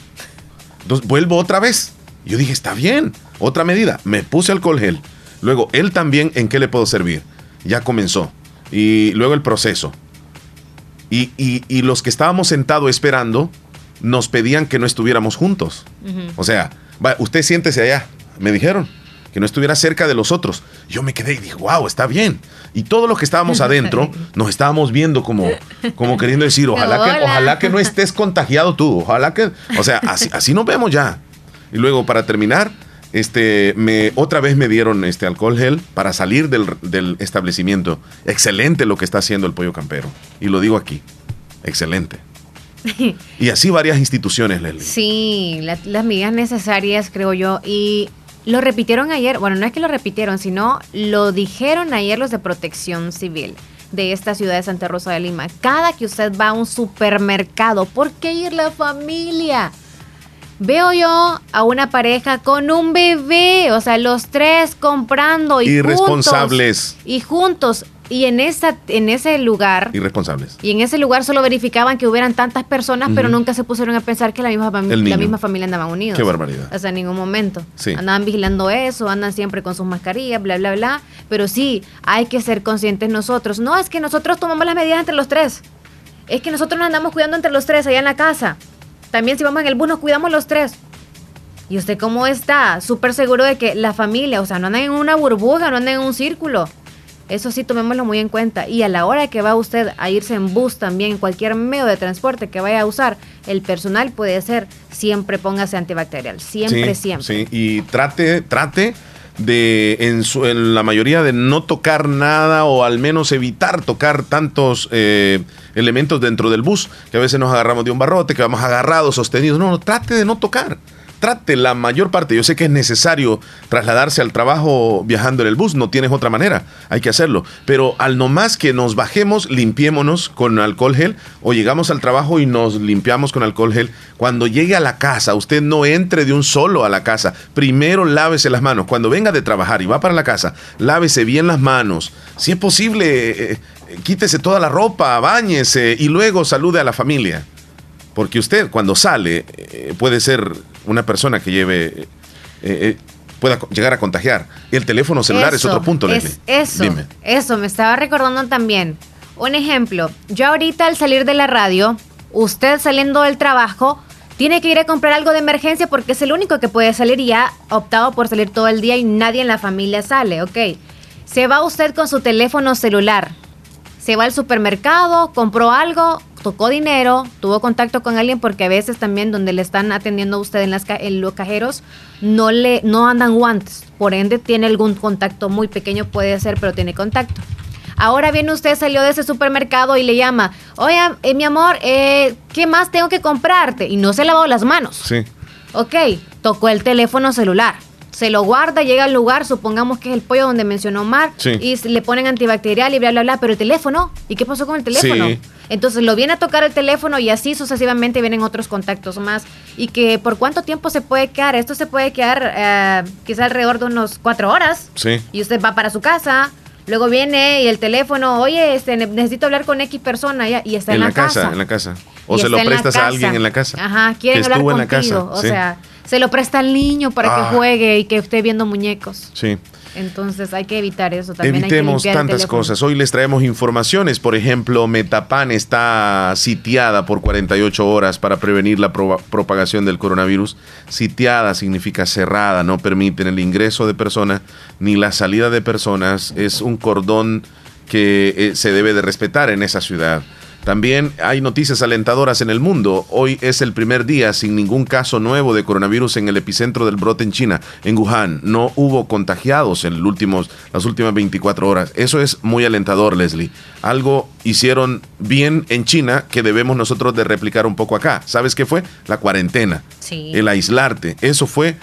Entonces vuelvo otra vez. Yo dije, está bien, otra medida. Me puse alcohol gel. Luego, él también, ¿en qué le puedo servir? Ya comenzó. Y luego el proceso. Y, y, los que estábamos sentados esperando nos pedían que no estuviéramos juntos. O sea, usted siéntese allá, me dijeron que no estuviera cerca de los otros. Yo me quedé y dije, wow, está bien. Y todos los que estábamos adentro nos estábamos viendo como, como queriendo decir, ojalá que, ojalá que no estés contagiado tú, ojalá que, o sea, así, así nos vemos ya. Y luego para terminar, este, me, otra vez me dieron este alcohol gel para salir del, establecimiento. Excelente lo que está haciendo el pollo campero. Y lo digo aquí, excelente. Y así varias instituciones, Leslie.
Sí, las medidas necesarias, creo yo. Y lo repitieron ayer, bueno, no es que lo repitieron, sino lo dijeron ayer los de protección civil de esta ciudad de Santa Rosa de Lima. Cada que usted va a un supermercado, ¿por qué ir la familia? Veo yo a una pareja con un bebé, o sea, los tres comprando y
irresponsables
y juntos y en, esa, en ese lugar...
Irresponsables.
Y en ese lugar solo verificaban que hubieran tantas personas, pero nunca se pusieron a pensar que la misma, la misma familia andaba unidos.
Qué barbaridad.
O sea, en ningún momento. Andaban vigilando eso, andan siempre con sus mascarillas, bla, bla, bla. Pero sí, hay que ser conscientes nosotros. No, es que nosotros tomamos las medidas entre los tres. Es que nosotros nos andamos cuidando entre los tres allá en la casa. También si vamos en el bus nos cuidamos los tres. ¿Y usted cómo está? Súper seguro de que la familia, o sea, no andan en una burbuja, no andan en un círculo. Eso sí, tomémoslo muy en cuenta. Y a la hora que va usted a irse en bus también, en cualquier medio de transporte que vaya a usar, el personal puede ser, siempre póngase antibacterial. Siempre, siempre.
Sí, y trate, trate de, en, su, en, la mayoría, de no tocar nada o al menos evitar tocar tantos eh, elementos dentro del bus, que a veces nos agarramos de un barrote, que vamos agarrados, sostenidos. No, no, trate de no tocar trate la mayor parte. Yo sé que es necesario trasladarse al trabajo viajando en el bus, no tienes otra manera, hay que hacerlo. Pero al no más que nos bajemos, limpiémonos con alcohol gel o llegamos al trabajo y nos limpiamos con alcohol gel. Cuando llegue a la casa, usted no entre de un solo a la casa. Primero lávese las manos. Cuando venga de trabajar y va para la casa, lávese bien las manos. Si es posible, eh, eh, quítese toda la ropa, bañese y luego salude a la familia. Porque usted cuando sale eh, puede ser una persona que lleve, eh, eh, pueda llegar a contagiar. El teléfono celular es otro punto,
es, Eso, eso, me estaba recordando también. Un ejemplo, yo ahorita al salir de la radio, usted saliendo del trabajo, tiene que ir a comprar algo de emergencia porque es el único que puede salir y ha optado por salir todo el día y nadie en la familia sale, ¿ok? Se va usted con su teléfono celular, se va al supermercado, compró algo, tocó dinero, tuvo contacto con alguien porque a veces también donde le están atendiendo a usted en, las, en los cajeros no le no andan guantes, por ende tiene algún contacto muy pequeño puede ser, pero tiene contacto. Ahora viene usted, salió de ese supermercado y le llama, oye, eh, mi amor, eh, ¿qué más tengo que comprarte? Y no se lavó las manos.
Sí.
Ok, tocó el teléfono celular se lo guarda, llega al lugar, supongamos que es el pollo donde mencionó Mar, y le ponen antibacterial y bla, bla, bla, pero el teléfono, ¿y qué pasó con el teléfono? Entonces lo viene a tocar el teléfono y así sucesivamente vienen otros contactos más. Y que por cuánto tiempo se puede quedar, esto se puede quedar eh, quizá alrededor de unos cuatro horas.
Sí.
Y usted va para su casa, Luego viene y el teléfono, oye, este, necesito hablar con X persona y está en, la, casa,
En la casa. O se lo prestas a alguien en la casa.
Ajá, quieren hablar contigo. En la casa. O sea, se lo presta al niño para que ah. juegue y que esté viendo muñecos.
Sí.
Entonces hay que evitar eso también.
Evitemos tantas cosas. Hoy les traemos informaciones. Por ejemplo, Metapan está sitiada por 48 horas para prevenir la propagación del coronavirus. Sitiada significa cerrada, no permiten el ingreso de personas ni la salida de personas. Es un cordón que eh, se debe de respetar en esa ciudad. También hay noticias alentadoras en el mundo. Hoy es el primer día sin ningún caso nuevo de coronavirus en el epicentro del brote en China, en Wuhan. No hubo contagiados en las últimas 24 horas. Eso es muy alentador, Leslie. Algo hicieron bien en China que debemos nosotros de replicar un poco acá. ¿Sabes qué fue? La cuarentena. El aislarte. Eso fue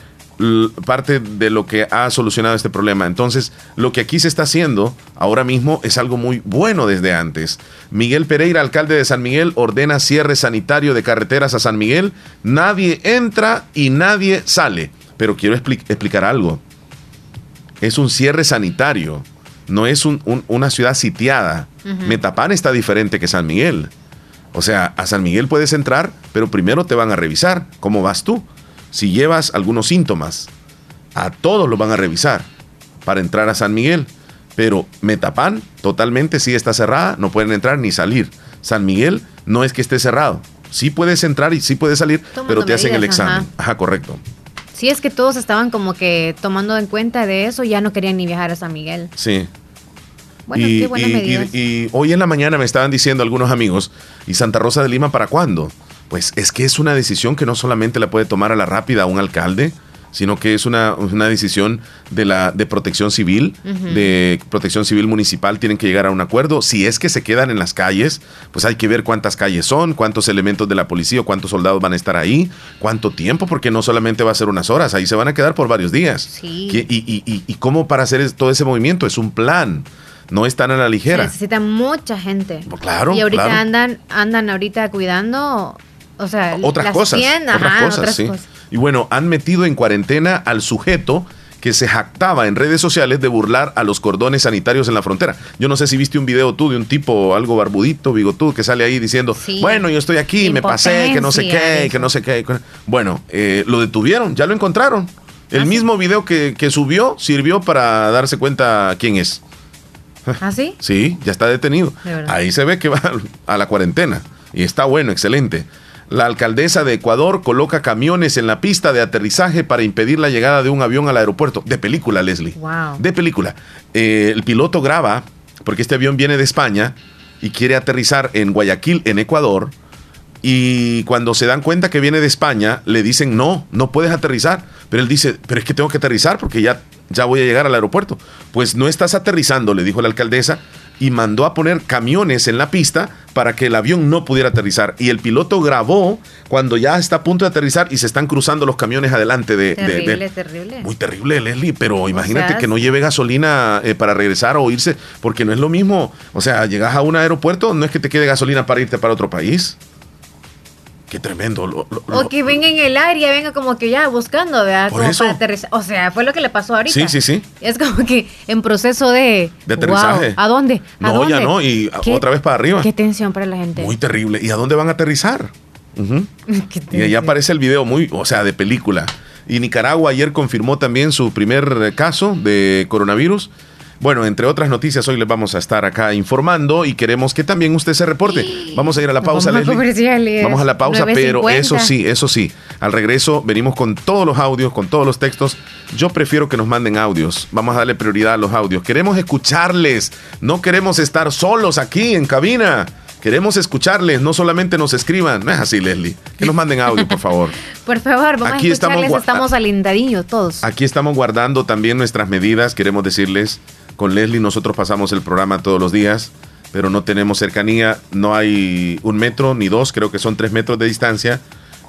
parte de lo que ha solucionado este problema. Entonces, lo que aquí se está haciendo ahora mismo es algo muy bueno desde antes. Miguel Pereira, alcalde de San Miguel, ordena cierre sanitario de carreteras a San Miguel. Nadie entra y nadie sale. Pero quiero explicar algo. Es un cierre sanitario, no es una ciudad sitiada. Metapán está diferente que San Miguel. O sea, a San Miguel puedes entrar, pero primero te van a revisar cómo vas tú si llevas algunos síntomas, a todos los van a revisar para entrar a San Miguel. Pero Metapan totalmente sí está cerrada, no pueden entrar ni salir. San Miguel no es que esté cerrado. Sí puedes entrar y sí puedes salir, pero te hacen el examen. Ajá. correcto.
Sí, es que todos estaban como que tomando en cuenta de eso, ya no querían ni viajar a San Miguel.
Sí.
Bueno, qué buenas medidas.
y, hoy en la mañana me estaban diciendo algunos amigos, ¿y Santa Rosa de Lima para cuándo? Pues es que es una decisión que no solamente la puede tomar a la rápida un alcalde, sino que es una, decisión de la de protección civil, de protección civil municipal, tienen que llegar a un acuerdo. Si es que se quedan en las calles, pues hay que ver cuántas calles son, cuántos elementos de la policía, cuántos soldados van a estar ahí, cuánto tiempo, porque no solamente va a ser unas horas, ahí se van a quedar por varios días. Y, y, y, cómo para hacer todo ese movimiento es un plan no están a la ligera.
necesita mucha gente.
Claro.
Y ahorita andan, andan ahorita cuidando o sea,
otras cosas. otras cosas, sí. Y bueno, han metido en cuarentena al sujeto que se jactaba en redes sociales de burlar a los cordones sanitarios en la frontera. Yo no sé si viste un video tú de un tipo algo barbudito, bigotudo, que sale ahí diciendo, bueno, yo estoy aquí, me pasé, que no sé qué, que no sé qué. Bueno, eh, lo detuvieron, ya lo encontraron. El ¿Ah, mismo video que, subió sirvió para darse cuenta quién es.
¿Ah, sí?
Sí, ya está detenido. Ahí se ve que va a la cuarentena. Y está bueno, excelente. La alcaldesa de Ecuador coloca camiones en la pista de aterrizaje para impedir la llegada de un avión al aeropuerto. De película, Leslie. De película. Eh, el piloto graba, porque este avión viene de España y quiere aterrizar en Guayaquil, en Ecuador. Y cuando se dan cuenta que viene de España, le dicen, no, no puedes aterrizar. Pero él dice, pero es que tengo que aterrizar porque ya, ya voy a llegar al aeropuerto. Pues no estás aterrizando, le dijo la alcaldesa, y mandó a poner camiones en la pista para que el avión no pudiera aterrizar. Y el piloto grabó cuando ya está a punto de aterrizar y se están cruzando los camiones adelante de...
Terrible, terrible.
Muy terrible, Leslie, pero imagínate que no lleve gasolina eh, para regresar o irse, porque no es lo mismo. O sea, llegas a un aeropuerto, no es que te quede gasolina para irte para otro país. Qué tremendo.
o que venga en el área, venga como que ya buscando, ¿verdad?
Por eso.
O sea, fue lo que le pasó ahorita.
Sí, sí, sí.
Es como que en proceso de...
De aterrizaje.
¿A dónde?
no, ya no, y otra vez para arriba.
Qué tensión para la gente.
Muy terrible. ¿Y a dónde van a aterrizar? y ahí aparece el video muy, o sea, de película. Y Nicaragua ayer confirmó también su primer caso de coronavirus. Bueno, entre otras noticias, hoy les vamos a estar acá informando y queremos que también usted se reporte. Vamos a ir a la pausa,
vamos
Leslie. Vamos a la pausa, pero eso sí, eso sí. Al regreso venimos con todos los audios, con todos los textos. Yo prefiero que nos manden audios. Vamos a darle prioridad a los audios. Queremos escucharles. No queremos estar solos aquí en cabina. Queremos escucharles, no solamente nos escriban. No es así, Leslie. Que nos manden audio, por favor.
por favor, vamos aquí a escucharles. Estamos, estamos alindadiños todos.
Aquí estamos guardando también nuestras medidas. Queremos decirles con Leslie nosotros pasamos el programa todos los días, pero no tenemos cercanía, no hay un metro ni dos, creo que son tres metros de distancia.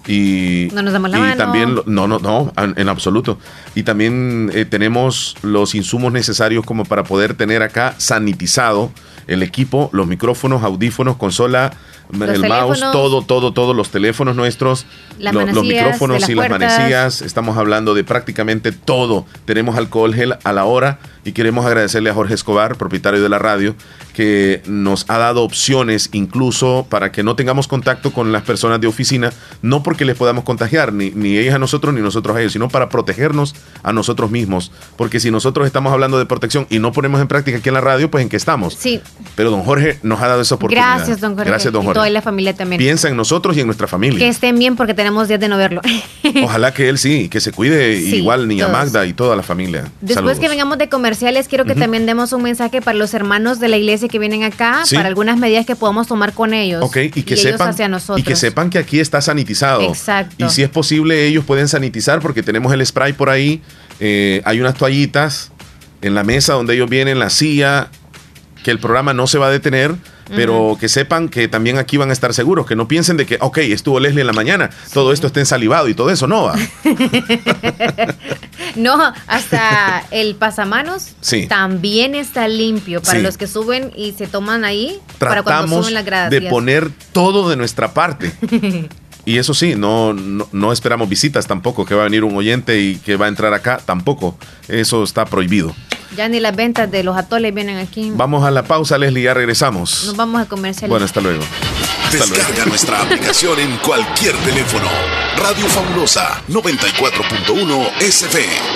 Y,
no nos damos la
y también, no, no, no, en absoluto. Y también eh, tenemos los insumos necesarios como para poder tener acá sanitizado el equipo, los micrófonos, audífonos, consola, el mouse, todo, todo, todos los teléfonos nuestros, los micrófonos y las manecillas. Estamos hablando de prácticamente todo. Tenemos alcohol gel a la hora
y queremos agradecerle a Jorge Escobar, propietario de la radio, que nos ha dado opciones incluso para que no tengamos contacto con las personas de oficina, no porque les podamos contagiar, ni, ni ellas a nosotros, ni nosotros a ellos, sino para protegernos a nosotros mismos. Porque si nosotros estamos hablando de protección y no ponemos en práctica aquí en la radio, pues en qué estamos.
Sí.
Pero don Jorge nos ha dado esa oportunidad.
Gracias, don Jorge.
Gracias, don
Y
Jorge.
toda la familia también.
Piensa en nosotros y en nuestra familia.
Que estén bien porque tenemos días de no verlo.
Ojalá que él sí, que se cuide
Sí,
igual niña
todos.
Magda y toda la familia.
Después
Saludos.
que vengamos de comerciales, quiero que también demos un mensaje para los hermanos de la iglesia que vienen acá,
Sí.
para algunas medidas que podamos tomar con ellos.
Ok, y que, sepan,
hacia nosotros.
y que sepan que aquí está sanitizado.
Exacto.
Y si es posible, ellos pueden sanitizar porque tenemos el spray por ahí. eh, hay unas toallitas en la mesa donde ellos vienen, la silla, que el programa no se va a detener. Pero que sepan que también aquí van a estar seguros, que no piensen de que, ok, estuvo Leslie en la mañana, todo esto está ensalivado y todo eso, no va.
No, hasta el pasamanos
Sí.
también está limpio para
Sí.
los que suben y se toman ahí para cuando
Tratamos
suben las gradas.
de poner todo de nuestra parte. Y eso sí, no, no, no esperamos visitas tampoco, que va a venir un oyente y que va a entrar acá, tampoco. Eso está prohibido.
Ya ni las ventas de los atoles vienen aquí.
Vamos a la pausa, Leslie, ya regresamos.
Nos vamos a comercializar.
Bueno, hasta luego. Hasta luego.
Descarga nuestra aplicación en cualquier teléfono. Radio Fabulosa 94.1 SF.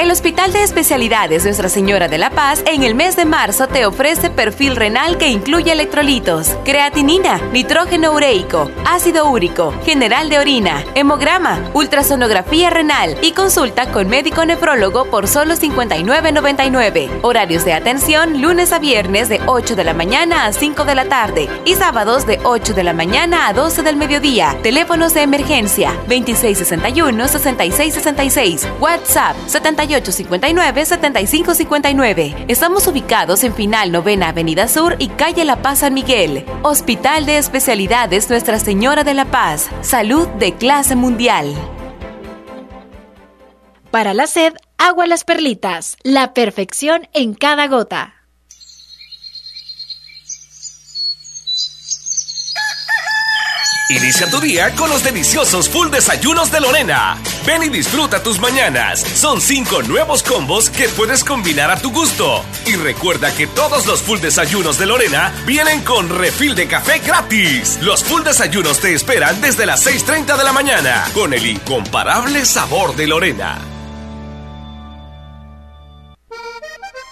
El Hospital de Especialidades Nuestra Señora de la Paz en el mes de marzo te ofrece perfil renal que incluye electrolitos, creatinina, nitrógeno ureico, ácido úrico, general de orina, hemograma, ultrasonografía renal y consulta con médico nefrólogo por solo 59.99. Horarios de atención lunes a viernes de 8 de la mañana a 5 de la tarde y sábados de 8 de la mañana a 12 del mediodía. Teléfonos de emergencia 2661-6666. WhatsApp 7859-7559. Estamos ubicados en Final Novena Avenida Sur y Calle La Paz San Miguel. Hospital de Especialidades Nuestra Señora de la Paz. Salud de clase mundial.
Para la sed, agua las perlitas. La perfección en cada gota.
Inicia tu día con los deliciosos full desayunos de Lorena. Ven y disfruta tus mañanas. Son cinco nuevos combos que puedes combinar a tu gusto. Y recuerda que todos los full desayunos de Lorena vienen con refil de café gratis. Los full desayunos te esperan desde las 6.30 de la mañana con el incomparable sabor de Lorena.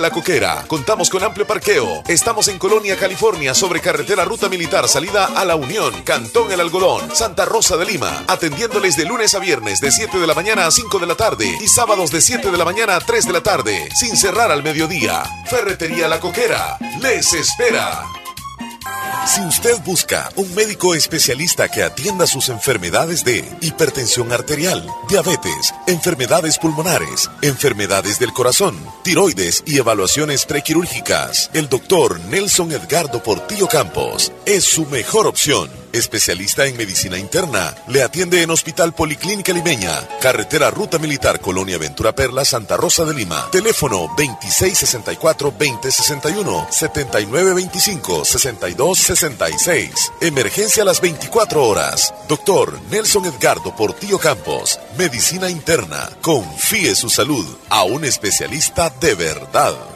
La Coquera. Contamos con amplio parqueo. Estamos en Colonia, California, sobre carretera Ruta Militar, salida a La Unión, Cantón El Algodón, Santa Rosa de Lima. Atendiéndoles de lunes a viernes de 7 de la mañana a 5 de la tarde y sábados de 7 de la mañana a 3 de la tarde, sin cerrar al mediodía. Ferretería La Coquera. Les espera. Si usted busca un médico especialista que atienda sus enfermedades de hipertensión arterial, diabetes, enfermedades pulmonares, enfermedades del corazón, tiroides y evaluaciones prequirúrgicas, el doctor Nelson Edgardo Portillo Campos es su mejor opción.
especialista en medicina interna. Le atiende en Hospital Policlínica Limeña, carretera Ruta Militar Colonia Ventura Perla, Santa Rosa de Lima. Teléfono 2664-2061, 7925-6266. Emergencia a las 24 horas. Doctor Nelson Edgardo Portillo Campos, medicina interna. Confíe su salud a un especialista de verdad.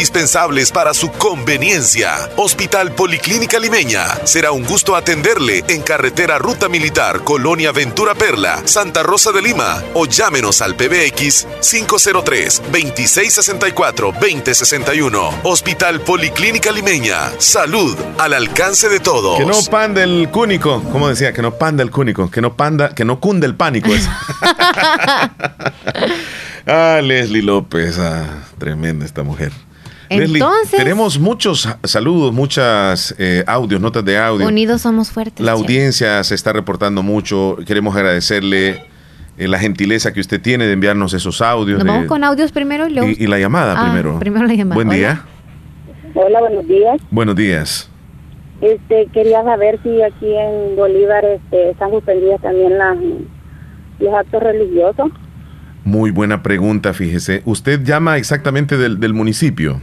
indispensables para su conveniencia. Hospital Policlínica Limeña. Será un gusto atenderle en carretera Ruta Militar, Colonia Ventura Perla, Santa Rosa de Lima o llámenos al PBX 503-2664-2061. Hospital Policlínica Limeña. Salud al alcance de todos.
Que no panda el cúnico, como decía, que no panda el cúnico, que no panda, que no cunde el pánico. ah, Leslie López, ah, tremenda esta mujer. Entonces, tenemos muchos saludos, muchas eh, audios, notas de audio.
Unidos somos fuertes.
La audiencia se está reportando mucho. Queremos agradecerle eh, la gentileza que usted tiene de enviarnos esos audios.
Nos vamos con audios primero y luego.
Y, la llamada ah, primero.
Primero la llamada.
Buen día.
Hola, buenos días.
Buenos días.
Este, quería saber si aquí en Bolívar este, están suspendidas también las, los actos religiosos.
Muy buena pregunta, fíjese. ¿Usted llama exactamente del, del municipio?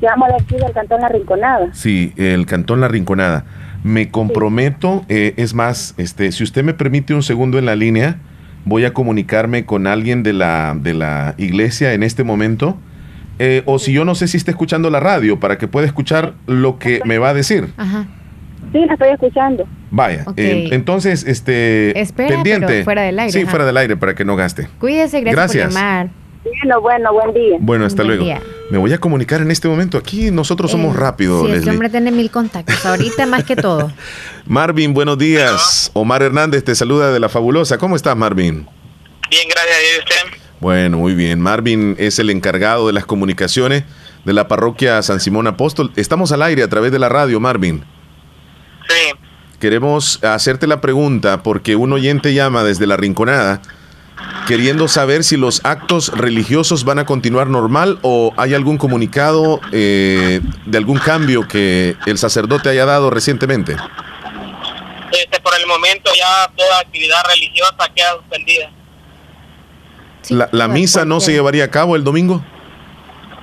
Llamo de aquí del Cantón La Rinconada.
Sí, el Cantón La Rinconada. Me comprometo, eh, es más, este, si usted me permite un segundo en la línea, voy a comunicarme con alguien de la, de la iglesia en este momento. Eh, o si yo no sé si está escuchando la radio, para que pueda escuchar lo que me va a decir.
Ajá. Sí, la estoy escuchando.
Vaya, entonces, este,
Espera, pendiente. fuera del aire.
Sí, fuera del aire, para que no gaste.
Cuídese, gracias, por llamar.
Bueno, bueno, buen día.
Bueno, hasta luego. Me voy a comunicar en este momento. Aquí nosotros somos eh, rápidos.
Sí, este hombre tiene mil contactos. Ahorita más que todo.
Marvin, buenos días. Omar Hernández te saluda de la fabulosa. ¿Cómo estás, Marvin?
Bien, gracias. ¿Y usted?
Bueno, muy bien. Marvin es el encargado de las comunicaciones de la parroquia San Simón Apóstol. Estamos al aire a través de la radio, Marvin.
Sí.
Queremos hacerte la pregunta porque un oyente llama desde la Rinconada queriendo saber si los actos religiosos van a continuar normal o hay algún comunicado eh, de algún cambio que el sacerdote haya dado recientemente.
Este, por el momento ya toda actividad religiosa queda suspendida.
la, misa no se llevaría a cabo el domingo?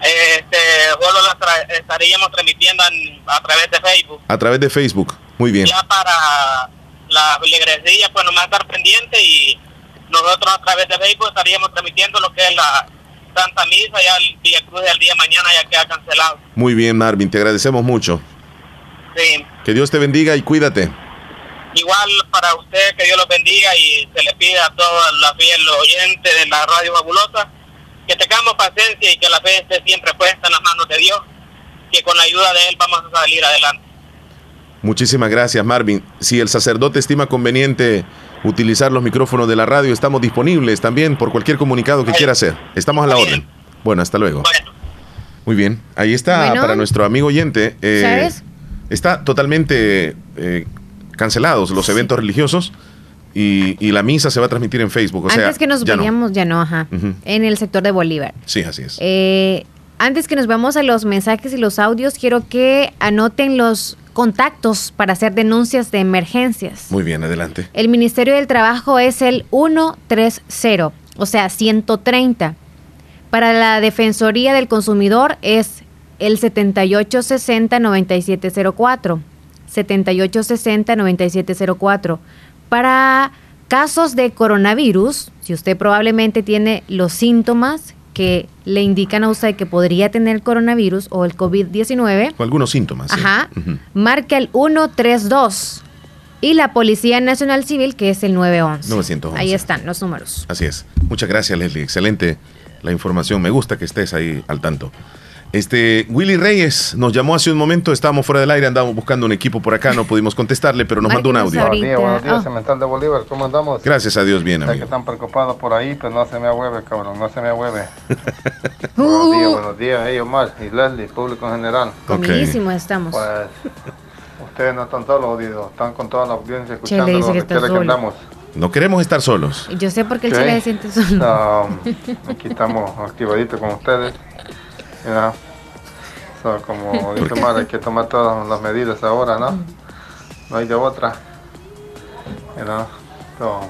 Este, solo la estaríamos transmitiendo a través de Facebook.
A través de Facebook, muy bien.
Ya para la iglesia, pues nomás estar pendiente y nosotros a través de Facebook estaríamos transmitiendo lo que es la Santa Misa, ya el Villa Cruz del día de mañana ya queda cancelado.
Muy bien, Marvin, te agradecemos mucho.
Sí.
Que Dios te bendiga y cuídate.
Igual para usted, que Dios los bendiga y se le pide a todos los fieles oyentes de la Radio Fabulosa que tengamos paciencia y que la fe esté siempre puesta en las manos de Dios, que con la ayuda de Él vamos a salir adelante.
Muchísimas gracias, Marvin. Si el sacerdote estima conveniente utilizar los micrófonos de la radio. Estamos disponibles también por cualquier comunicado que quiera hacer. Estamos a la orden. Bueno, hasta luego. Muy bien. Ahí está para nuestro amigo oyente. Eh, está totalmente eh, cancelados los eventos religiosos. Y, la misa se va a transmitir en Facebook. O
antes que nos vayamos, ya no, ajá, en el sector de Bolívar.
Sí, así es.
Eh, antes que nos vamos a los mensajes y los audios, quiero que anoten los contactos para hacer denuncias de emergencias.
Muy bien, adelante.
El Ministerio del Trabajo es el 130, o sea, 130. Para la Defensoría del Consumidor es el 7860-9704. 7860-9704. Para casos de coronavirus, si usted probablemente tiene los síntomas que le indican a usted que podría tener coronavirus o el COVID-19.
O algunos síntomas.
Ajá. Marca el 132. Y la Policía Nacional Civil, que es el 911.
911.
Ahí están los números.
Así es. Muchas gracias, Leslie. Excelente la información. Me gusta que estés ahí al tanto. Este, Willy Reyes nos llamó hace un momento, estábamos fuera del aire, andábamos buscando un equipo por acá, no pudimos contestarle, pero nos mandó un audio.
Buenos días, buenos días, Cemental de Bolívar, ¿cómo andamos?
Gracias a Dios, bien,
Sé que
amigo.
están preocupados por ahí, pero no se me ahueve, cabrón, no se me ahueve. buenos días, buenos días, hey Omar y Leslie, público en general.
Comidísimos estamos.
Pues, ustedes no están solos, Dido, están con toda la audiencia escuchando lo
que
que andamos.
No queremos estar solos.
Yo sé por qué el
Ok.
chile se siente solo.
Um, aquí estamos activaditos con ustedes. Ya. So, como dice Omar, hay que tomar todas las medidas ahora, ¿no? No hay de otra. Know? So,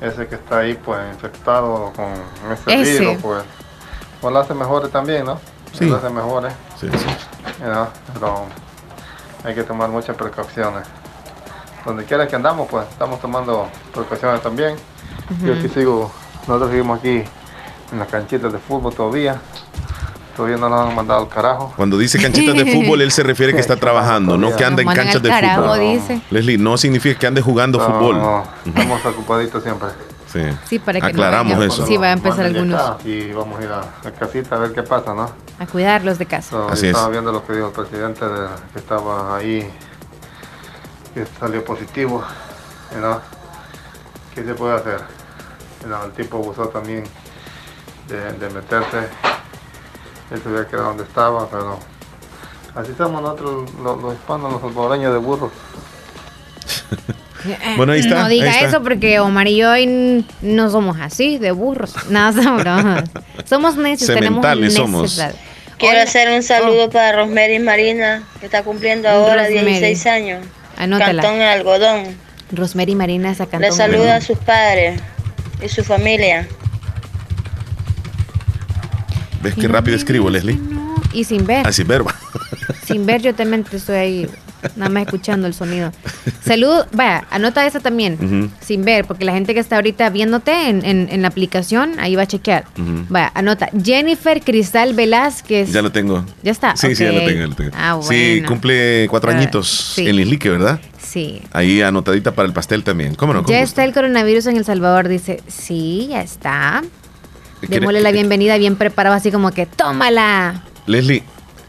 ese que está ahí, pues, infectado con ese
Ese.
virus, pues, pues lo hace mejores también, ¿no?
Sí.
Lo hace mejores.
Sí, sí.
Know, Pero hay que tomar muchas precauciones. Donde quiera que andamos, pues, estamos tomando precauciones también. Yo aquí sigo, nosotros seguimos aquí en las canchitas de fútbol todavía. Todavía no nos han mandado al carajo.
Cuando dice canchitas de fútbol, él se refiere que está trabajando, no que anda en canchas de
carajo,
fútbol.
dice.
Leslie, no significa que ande jugando
No,
fútbol.
no, estamos ocupaditos siempre.
Sí.
Sí, para que no
Aclaramos eso.
Sí, va a empezar algunos
Y vamos a ir a la casita a ver qué pasa, ¿no?
a cuidarlos de casa.
So,
Así es.
estaba viendo lo que dijo el presidente de- que estaba ahí, que salió positivo. ¿Qué se puede hacer? El tipo abusó también de, de meterse, él se había quedado donde estaba, pero así estamos nosotros los, los hispanos, los salvadoreños de burros.
Bueno, ahí está,
No diga
está.
eso porque Omar y yo no somos así, de burros. Nada, somos, somos necios, tenemos
somos.
Quiero hacer un saludo para Rosemary Marina, que está cumpliendo ahora
Rosemary.
16 años.
Anótala.
Cantón El Algodón.
Rosemary Marina esa
Le
cantón.
saluda a sus padres y su familia.
¿Ves qué rápido escribo, Leslie?
Y sin ver,
Así, verba.
sin ver yo también estoy ahí, nada más escuchando el sonido. Salud, vaya, anota esa también, sin ver, porque la gente que está ahorita viéndote en, en- en la aplicación, ahí va a chequear. Vaya, anota, Jennifer Cristal Velázquez.
Ya lo tengo.
¿Ya está?
Sí, sí, ya lo tengo, ya lo tengo.
Ah,
Sí,
bueno.
cumple cuatro
Ah,
añitos
sí.
en Lislique, ¿verdad?
Sí.
Ahí anotadita para el pastel también. ¿Cómo no?
Ya está el coronavirus en El Salvador, dice. Sí, ya está.
¿Quiere-
Démosle la bienvenida bien preparado, así como que tómala.
Leslie,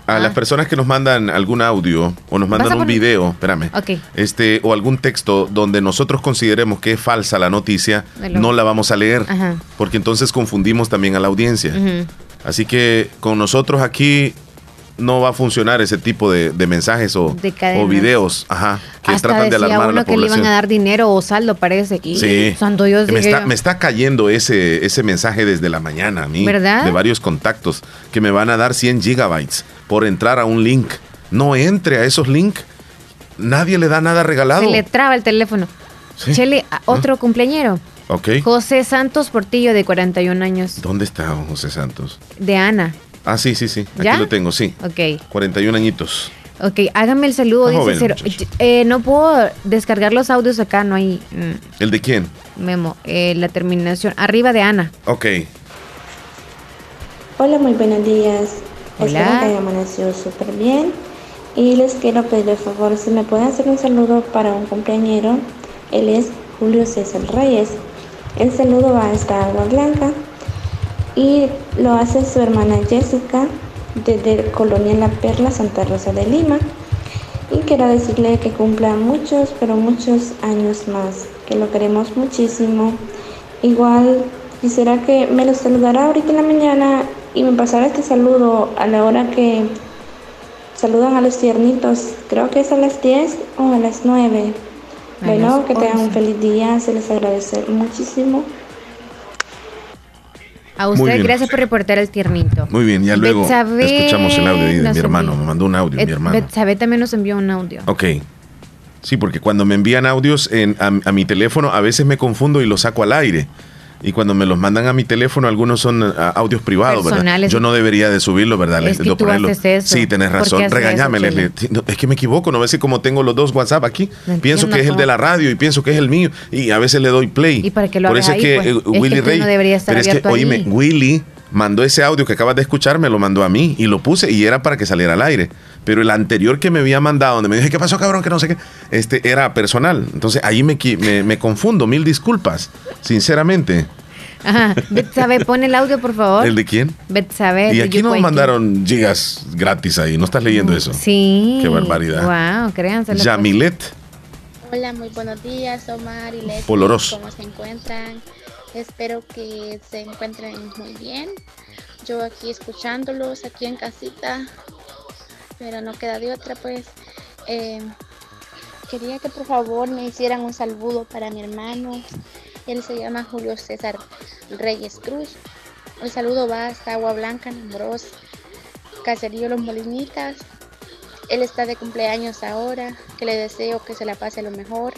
a
Ah.
las personas que nos mandan algún audio o nos mandan un video, espérame,
Ok.
este, o algún texto donde nosotros consideremos que es falsa la noticia, no la vamos a leer,
Ajá.
porque entonces confundimos también a la audiencia. Así que con nosotros aquí no va a funcionar ese tipo de, de mensajes o,
De
o videos ajá, que
Hasta
tratan de alarmar a
uno
la
que le iban a dar dinero o saldo, parece. Y,
Sí.
Santo Dios,
me está,
yo.
me está cayendo ese, ese mensaje desde la mañana a mí,
¿Verdad?
de varios contactos, que me van a dar 100 gigabytes por entrar a un link. No entre a esos links. Nadie le da nada regalado.
Se le traba el teléfono.
Sí.
Chele, a- otro cumpleañero.
Ok.
José Santos Portillo, de 41 años.
¿Dónde está José Santos?
De Ana.
Ah, sí, sí, sí. Aquí
¿Ya?
lo tengo, sí.
Ok.
41 añitos.
Ok, hágame el saludo,
Está
dice
joven,
Cero. Eh, no puedo descargar los audios acá, no hay mm,
¿El de quién?
memo. Eh, la terminación. Arriba de Ana.
Ok.
Hola, muy buenos días.
Hola.
Espero que haya amanecido súper bien. Y les quiero pedir el favor si me pueden hacer un saludo para un compañero. Él es Julio César Reyes. El saludo va hasta Agua Blanca y lo hace su hermana Jessica desde Colonia La Perla, Santa Rosa de Lima. Y quiero decirle que cumpla muchos, pero muchos años más, que lo queremos muchísimo. Igual quisiera que me lo saludara ahorita en la mañana y me pasara este saludo a la hora que saludan a los tiernitos. Creo que es a las 10 o a las 9.
A
Bueno,
las
que tengan un
11.
feliz día, se les agradece muchísimo.
A usted, gracias por reportar el tiernito.
Muy bien, ya luego
Betsabe
escuchamos el audio de mi hermano.
envió.
Me mandó un audio, mi hermano.
Betsabe también nos envió un audio.
Ok. Sí, porque cuando me envían audios en, a, a mi teléfono, a veces me confundo y los saco al aire. Y cuando me los mandan a mi teléfono, algunos son ah, audios privados, ¿verdad?
Personales.
Yo no debería de subirlo, ¿verdad?
Es que tú
ponerlo.
haces eso.
Sí, tenés
¿Por qué
razón. Regañame, Leslie. Es que me equivoco, ¿no ves? que como tengo los dos WhatsApp aquí,
No
pienso que es el de la radio y pienso que es el mío. Y a veces le doy play.
¿Y para qué lo
Por eso es
ahí,
que
pues?
eh,
Es que
Willy Rey.
no deberías estar
pero es que, oíme,
ahí.
Willy mandó ese audio que acabas de escuchar, me lo mandó a mí y lo puse y era para que saliera al aire. Pero el anterior que me había mandado, donde me dije, ¿qué pasó, cabrón? Que no sé qué. Este era personal. Entonces ahí me, me, me confundo. Mil disculpas, sinceramente.
Ajá. Betsabe, pon el audio, por favor.
¿El de quién?
Betsabe.
Y aquí nos mandaron gigas gratis ahí. ¿No estás leyendo eso?
Sí.
Qué barbaridad.
Wow, créanse.
Yamilet.
Hola, muy buenos días, Omar y Leslie.
Poloroso.
¿Cómo se encuentran? Espero que se encuentren muy bien. Yo aquí escuchándolos, aquí en casita, pero no queda de otra, pues. Eh, quería que por favor me hicieran un saludo para mi hermano. Él se llama Julio César Reyes Cruz. El saludo va hasta Agua Blanca, Nombros, Caserío Los Molinitas. Él está de cumpleaños ahora, que le deseo que se la pase lo mejor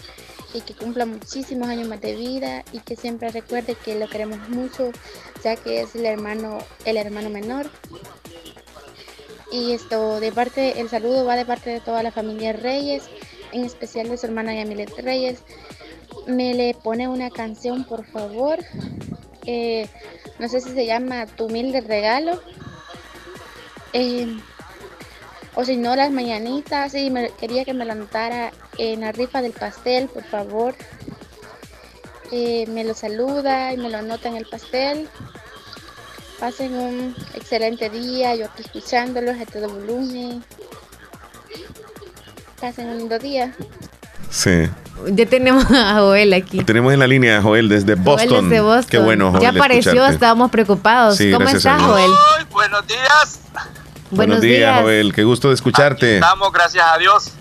y que cumpla muchísimos años más de vida y que siempre recuerde que lo queremos mucho, ya que es el hermano, el hermano menor. Y esto de parte, el saludo va de parte de toda la familia Reyes, en especial de su hermana Yamilet Reyes. Me le pone una canción, por favor. Eh, no sé si se llama Tu humilde regalo. Eh, o si no, las mañanitas. Sí, me, quería que me la anotara en la rifa del pastel, por favor. Eh, me lo saluda y me lo anota en el pastel. Pasen un excelente día, yo aquí escuchándolos a todo volumen. Pasen un lindo día.
Sí.
Ya tenemos a Joel aquí.
Tenemos en la línea a Joel desde Boston.
Joel desde Boston.
Qué bueno, Joel.
Ya apareció,
escucharte.
estábamos preocupados.
Sí,
¿Cómo estás. Joel?
Buenos días.
Buenos
Buenos
días,
días.
Joel. Qué gusto de escucharte.
Estamos, gracias a Dios.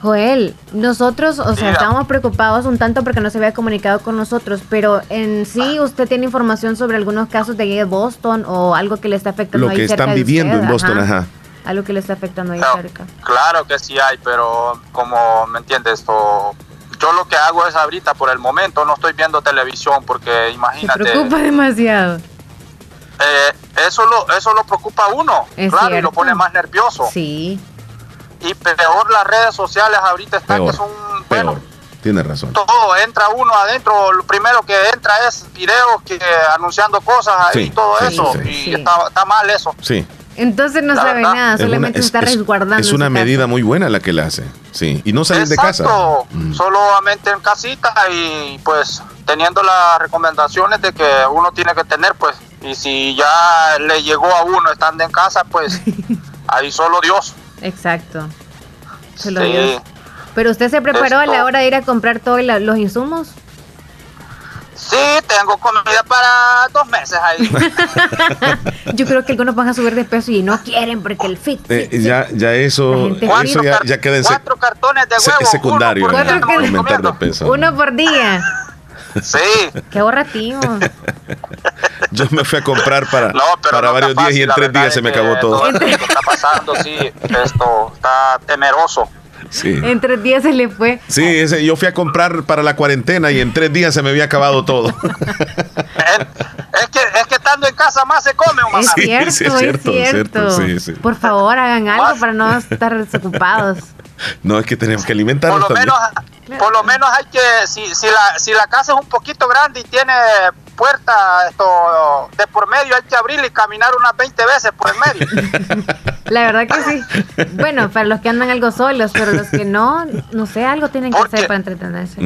Joel, nosotros, o sea,
Diga.
estábamos preocupados un tanto porque no se había comunicado con nosotros, pero en sí usted tiene información sobre algunos casos de Boston o algo que le está afectando
Lo
ahí
que
cerca
están
de
viviendo
usted,
en Boston, ajá.
Algo que le está afectando ahí cerca.
Claro que sí hay, pero como me entiendes, o- yo lo que hago es ahorita, por el momento, no estoy viendo televisión porque imagínate,
preocupa demasiado.
Eh, eso, lo, eso lo preocupa a uno,
Es
claro, y lo pone más nervioso.
Sí.
Y peor las redes sociales ahorita están
Peor.
que son,
Peor. Tienes razón.
todo, entra uno adentro, lo primero que entra es videos que anunciando cosas ahí
Sí,
y todo
sí,
eso,
sí,
y
Sí.
Está, está mal eso.
Sí.
Entonces no
La
sabe
verdad,
nada,
Es una-
solamente
es-
está
es-
resguardando.
Es una medida muy buena la que le hace. Sí. Y no salir de casa. Mm.
solamente en casita y pues teniendo las recomendaciones de que uno tiene que tener pues y si ya le llegó a uno estando en casa pues ahí solo Dios.
Exacto. Se lo
Sí.
dio. Pero usted se preparó a la hora de ir a comprar todos los insumos.
Sí, tengo comida para dos meses ahí.
Yo creo que algunos van a subir de peso y no quieren porque el fit.
Eh, ya, ya eso, eso ya, ya queda en sec-
Cuatro cartones de
se-
huevo.
secundario.
uno por día, no
aumentar de
comiendo.
peso.
Uno por día.
Sí.
Qué ahorrativo.
Yo me fui a comprar para,
No,
para
no
varios días y en tres días se me acabó todo.
que está pasando, sí, esto está temeroso.
Sí.
En tres días se le fue.
Sí, ese, yo fui a comprar para la cuarentena y en tres días se me había acabado todo.
Es que, es que estando en casa más se come, Omar.
Es
Sí,
cierto,
sí,
es
es
cierto.
cierto, cierto, sí, sí.
Por favor, hagan algo para no estar desocupados.
No, es que tenemos que
Por
alimentarnos
lo
también.
menos, por lo menos hay que, si, si, la, si la casa es un poquito grande y tiene puerta esto de por medio, hay que abrirla y caminar unas 20 veces por el medio.
La verdad que sí. Bueno, para los que andan algo solos, pero los que no, no sé, algo tienen que hacer para entretenerse.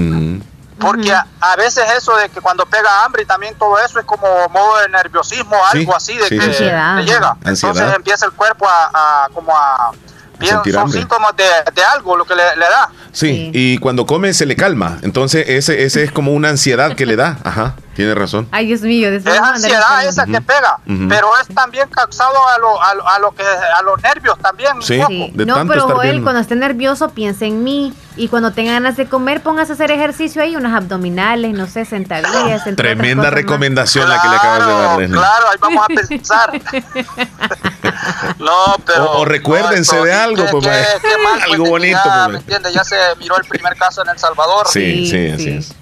Porque a, a veces eso de que cuando pega hambre y también todo eso es como modo de nerviosismo,
Sí,
algo así de
sí,
que.
Ansiedad.
te llega.
Ansiedad.
Entonces empieza el cuerpo a, a como a... bien,
Sentir
son
hambre.
síntomas de, de algo lo que le, le da.
Sí, y cuando come se le calma. Entonces, ese, ese es como una ansiedad que le da. Ajá, tiene razón.
Ay, Dios mío,
Es ansiedad esa que pega,
Ujú.
pero es también causado a lo, a lo, a lo que a los nervios también. un
Sí. de
No,
tanto
pero
estar
Joel,
viendo.
cuando esté nervioso, piense en mí. Y cuando tenga ganas de comer, póngase a hacer ejercicio ahí, unas abdominales, no sé, sentadillas.
Tremenda
cosas más.
recomendación la que le acabas de dar,
Claro,
Leslie.
claro, ahí vamos a pensar. no, pero.
O- o recuérdense
no,
de algo,
qué-
pues,
qué-
mae.
qué mal,
Algo
pues,
bonito,
Ya,
pues,
¿me entiendes? Ya se miró el primer caso en El Salvador.
Sí,
Sí,
sí, así
sí.
es.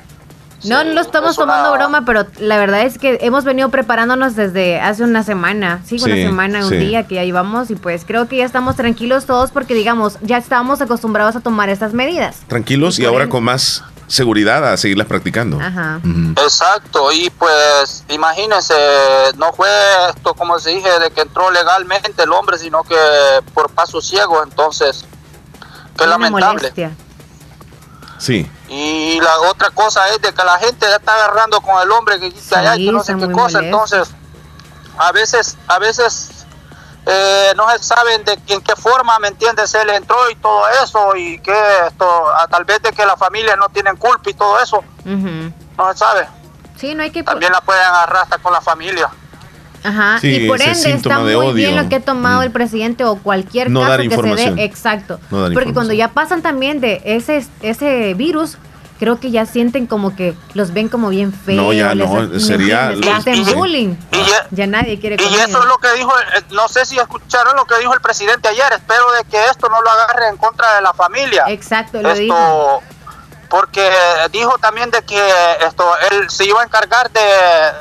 No, no lo estamos tomando broma, pero la verdad es que hemos venido preparándonos desde hace una semana. Sí, una semana, un
sí.
día que ya íbamos. Y pues creo que ya estamos tranquilos todos porque, digamos, ya estábamos acostumbrados a tomar estas medidas.
Tranquilos y ahora con más seguridad a seguirlas practicando.
Ajá.
Exacto, y pues imagínense, no fue esto como se dije de que entró legalmente el hombre, sino que por paso ciego, entonces, qué
Una
lamentable.
molestia.
Sí.
Y la otra cosa es de que la gente ya está agarrando con el hombre que dice allá y que no sé qué cosa, entonces a veces, a veces eh, no se saben de en qué forma, ¿me entiendes? Él entró y todo eso y que esto, tal vez de que la familia no tienen culpa y todo eso, no se sabe.
Sí, no hay que...
También la pueden agarrar hasta con la familia.
Ajá,
Sí,
y por
ese
ende está muy
odio.
bien lo que ha tomado el presidente o cualquier
No
caso
dar
que se
información.
dé. Exacto.
No dar
Porque cuando ya pasan también de ese, ese virus, creo que ya sienten como que los ven como bien feos.
No, ya
les-
no,
¿me
sería-?
Les hacen
Sí.
bullying. Ya nadie quiere con
Y eso es lo que dijo, eh, no sé si escucharon lo que dijo el presidente ayer, espero de que esto no lo agarre en contra de la familia.
Exacto, lo
esto,
dijo.
Porque dijo también de que esto él se iba a encargar de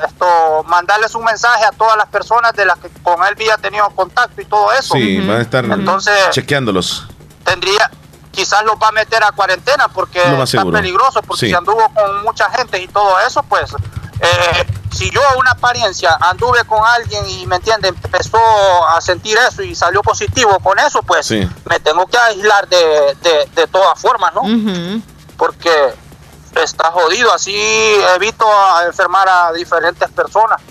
esto mandarles un mensaje a todas las personas de las que con él había tenido contacto y todo eso.
Sí, van a estar
Entonces,
chequeándolos.
tendría quizás los va a meter a cuarentena porque está
seguro.
peligroso porque
Sí.
si anduvo con mucha gente y todo eso pues eh, si yo una apariencia anduve con alguien y me entiende empezó a sentir eso y salió positivo con eso pues
Sí.
me tengo que aislar de, de, de todas formas no porque está jodido así evito a enfermar a diferentes personas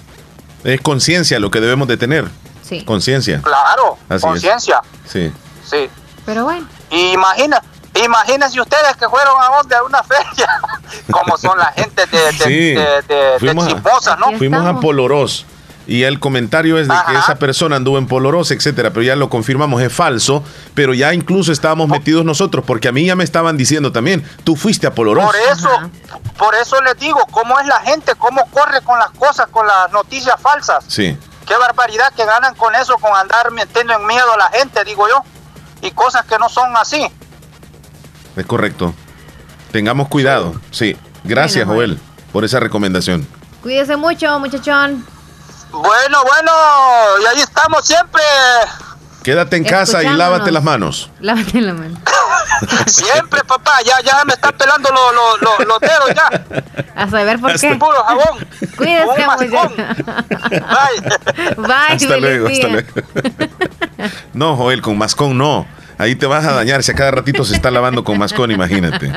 Es conciencia lo que debemos de tener.
Sí.
Conciencia.
claro conciencia
Sí.
sí
Pero bueno.
Imagina, imagínense ustedes que fueron a donde a una feria, como son la gente de, de,
Sí.
de, de- de
Fuimos,
chismosas, ¿no?
fuimos a Polorós. Y el comentario es de que esa persona anduvo en Polorós, etcétera, pero ya lo confirmamos, es falso. Pero ya incluso estábamos metidos nosotros, porque a mí ya me estaban diciendo también, tú fuiste a Polorós.
Por eso, por eso les digo, cómo es la gente, cómo corre con las cosas, con las noticias falsas.
Sí.
Qué barbaridad que ganan con eso, con andar metiendo en miedo a la gente, digo yo. Y cosas que no son así.
Es correcto. Tengamos cuidado. Sí. Gracias, Joel, por esa recomendación.
Cuídese mucho, muchachón.
Bueno, bueno, y ahí estamos siempre.
Quédate en casa y lávate las manos.
Lávate la mano.
Siempre, papá, ya, ya me están pelando los, los, los- los dedos ya.
A saber por qué.
Puro jabón. Un
muchacho. Bye,
hasta luego, hasta luego. No, Joel, con mascón no. Ahí te vas a dañar. Si a cada ratito se está lavando con mascón, imagínate.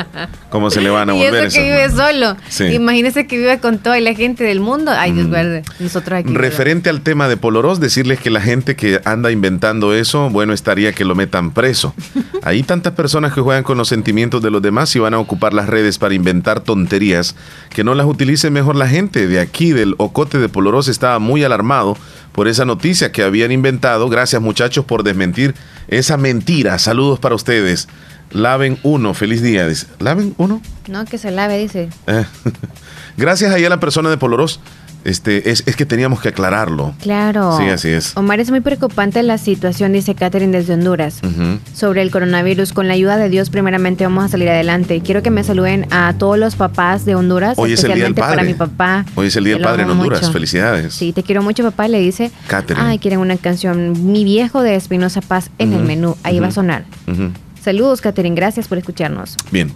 ¿Cómo se le van a
Y
volver
eso que vive solo.
Sí.
Imagínese que vive con toda la gente del mundo. Ay, Dios guarde. Nosotros aquí.
Referente al tema de Polorós, decirles que la gente que anda inventando eso, bueno, estaría que lo metan preso. Hay tantas personas que juegan con los sentimientos de los demás y van a ocupar las redes para inventar tonterías, que no las utilice mejor la gente. De aquí, del Ocote de Polorós, estaba muy alarmado por esa noticia que habían inventado. Gracias muchachos por desmentir esa mentira. Saludos para ustedes. Laven uno, feliz día. Dice, ¿Laven uno?
No, que se lave, dice.
Eh, Gracias ahí a la persona de Polorós. Este, es, es que teníamos que aclararlo.
Claro.
Sí, así es.
Omar, es muy preocupante la situación, dice Catherine desde Honduras, sobre el coronavirus. Con la ayuda de Dios, primeramente vamos a salir adelante. Quiero que me saluden a todos los papás de Honduras,
Hoy es el Día del
especialmente para
Padre.
mi papá.
Hoy es el Día del Padre en Honduras.
mucho.
Felicidades.
Sí, te quiero mucho, papá. Le dice,
Catherine.
ay, quieren una canción, Mi Viejo de Espinosa Paz en el menú. Ahí va a sonar. Saludos, Catherine. Gracias por escucharnos.
Bien.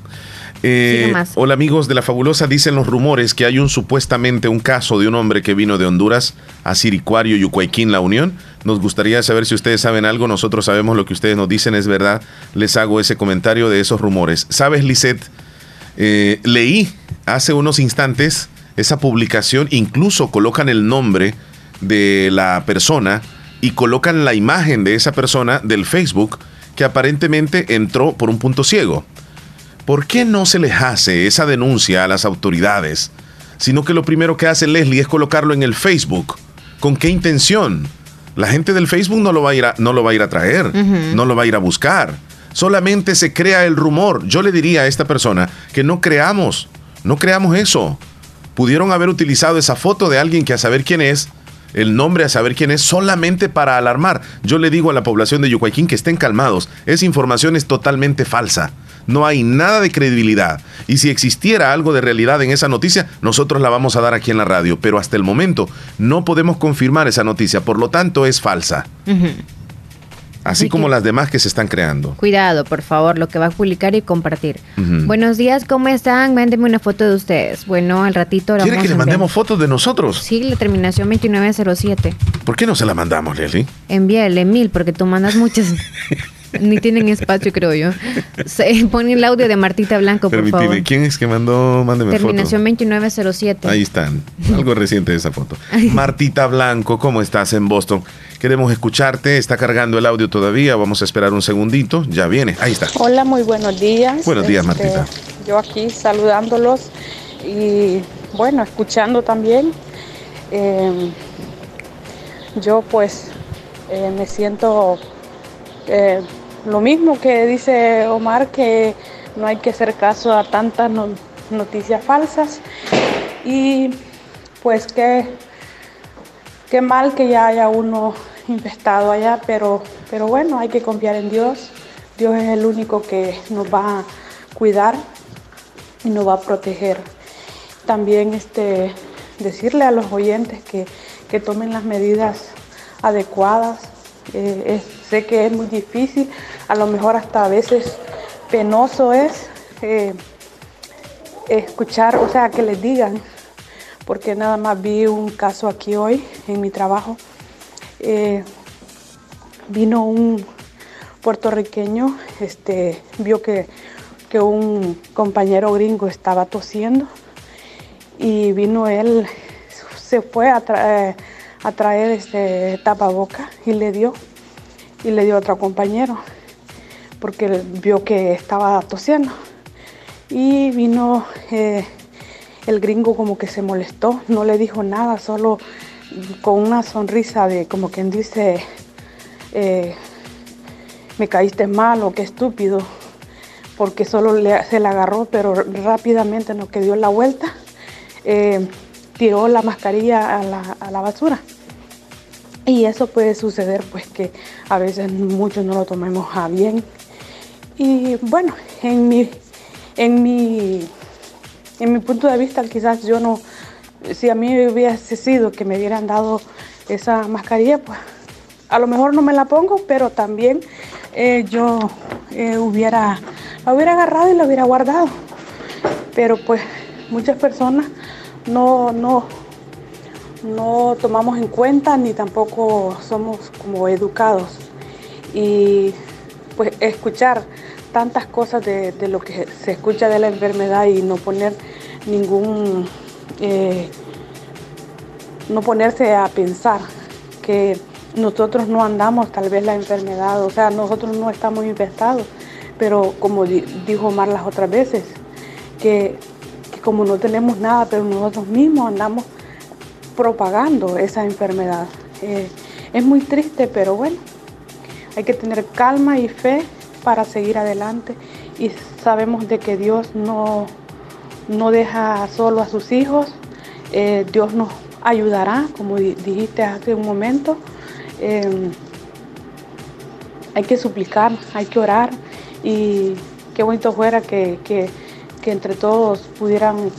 Eh, hola amigos de la fabulosa, dicen los rumores que hay un supuestamente un caso de un hombre que vino de Honduras a Siricuario, Yucuayquín, La Unión. Nos gustaría saber si ustedes saben algo, nosotros sabemos lo que ustedes nos dicen es verdad. Les hago ese comentario de esos rumores. ¿Sabes, Lisette? Eh, leí hace unos instantes esa publicación, incluso colocan el nombre de la persona y colocan la imagen de esa persona del Facebook que aparentemente entró por un punto ciego. ¿Por qué no se les hace esa denuncia a las autoridades? Sino que lo primero que hace Leslie es colocarlo en el Facebook. ¿Con qué intención? La gente del Facebook no lo va a ir a, no lo va a, ir a traer, no lo va a ir a buscar. Solamente se crea el rumor. Yo le diría a esta persona que no creamos, no creamos eso. Pudieron haber utilizado esa foto de alguien que a saber quién es, el nombre a saber quién es, solamente para alarmar. Yo le digo a la población de Yucuayquín que estén calmados. Esa información es totalmente falsa. No hay nada de credibilidad. Y si existiera algo de realidad en esa noticia, nosotros la vamos a dar aquí en la radio. Pero hasta el momento no podemos confirmar esa noticia. Por lo tanto, es falsa.
Ujú.
Así
Así
como
que-
las demás que se están creando.
Cuidado, por favor, lo que va a publicar y compartir.
Ujú.
Buenos días, ¿cómo están? Mándenme una foto de ustedes. Bueno, al ratito la
¿Quiere
vamos
que le mandemos fotos de nosotros?
Sí, la terminación 2907.
¿Por qué no se la mandamos, Leslie?
Envíale mil porque tú mandas muchas. Ni tienen espacio, creo yo. Se, pone el audio de Martita Blanco, por favor.
¿quién es que mandó? Mándeme
Terminación 2907.
Ahí están. Algo reciente de esa foto. Martita Blanco, ¿cómo estás en Boston? Queremos escucharte. Está cargando el audio todavía. Vamos a esperar un segundito. Ya viene. Ahí está.
Hola, muy buenos días.
Buenos días, este, Martita.
Yo aquí saludándolos y bueno, escuchando también. Eh, yo pues eh, me siento eh, lo mismo que dice Omar, que no hay que hacer caso a tantas noticias falsas y pues qué mal que ya haya uno infestado allá, pero, pero bueno, hay que confiar en Dios. Dios es el único que nos va a cuidar y nos va a proteger. También este, decirle a los oyentes que, que tomen las medidas adecuadas. Eh, sé que es muy difícil, a lo mejor hasta a veces penoso es eh, escuchar, o sea, que les digan, porque nada más vi un caso aquí hoy en mi trabajo. Eh, vino un puertorriqueño, este, vio que, que un compañero gringo estaba tosiendo y vino él, se fue a traer a traer este tapaboca y le dio y le dio a otro compañero porque vio que estaba tosiendo. Y vino eh, el gringo como que se molestó, no le dijo nada, solo con una sonrisa de como quien dice eh, me caíste mal o qué estúpido porque solo se le agarró pero rápidamente no que dio la vuelta. Eh, tiró la mascarilla a la, basura. Y eso puede suceder pues que a veces muchos no lo tomemos a bien. Y bueno, en mi, en mi, en mi punto de vista quizás yo no, si a mí hubiese sido que me hubieran dado esa mascarilla, pues a lo mejor no me la pongo, pero también eh, yo eh, hubiera, la hubiera agarrado y la hubiera guardado. Pero pues muchas personas no, no, no tomamos en cuenta ni tampoco somos como educados. Y pues escuchar tantas cosas de, lo que se escucha de la enfermedad y no poner ningún, eh, no ponerse a pensar que nosotros no andamos tal vez la enfermedad, o sea, nosotros no estamos infectados, pero como dijo Omar las otras veces, que como no tenemos nada, pero nosotros mismos andamos propagando esa enfermedad. Eh, es muy triste, pero bueno, hay que tener calma y fe para seguir adelante y sabemos de que Dios no, no deja solo a sus hijos, eh, Dios nos ayudará, como dijiste hace un momento. Em, hay que suplicar, hay que orar y qué bonito fuera que entre todos pudiéramos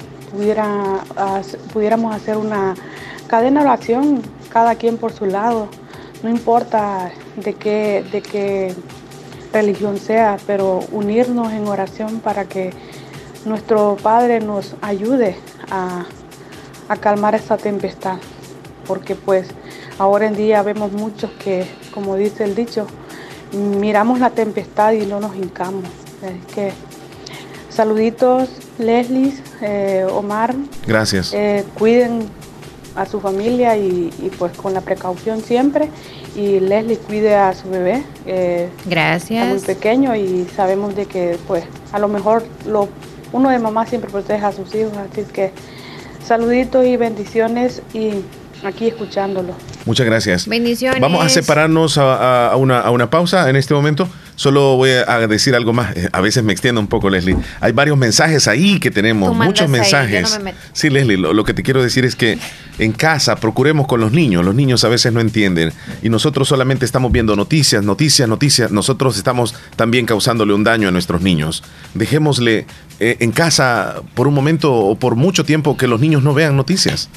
hacer una cadena de oración, cada quien por su lado, no importa de qué, religión sea, pero unirnos en oración para que nuestro Padre nos ayude a, calmar esta tempestad, porque pues ahora en día vemos muchos que, como dice el dicho, miramos la tempestad y no nos hincamos. Es que Saluditos, Leslie, eh, Omar.
Gracias.
Eh, cuiden a su familia y, pues con la precaución siempre. Y Leslie cuide a su bebé.
Eh, Gracias.
Está muy pequeño y sabemos de que pues a lo mejor lo, uno de mamá siempre protege a sus hijos. Así que saluditos y bendiciones y aquí escuchándolo.
Muchas gracias.
Bendiciones.
Vamos a separarnos a, una, a, una, pausa en este momento. Solo voy a decir algo más. Eh, a veces me extiendo un poco, Leslie. Hay varios mensajes ahí que tenemos, muchos mensajes. sí, Leslie, lo, que te quiero decir es que en casa procuremos con los niños. Los niños a veces no entienden y nosotros solamente estamos viendo noticias, noticias, noticias. Nosotros estamos también causándole un daño a nuestros niños. Dejémosle eh, en casa por un momento o por mucho tiempo que los niños no vean noticias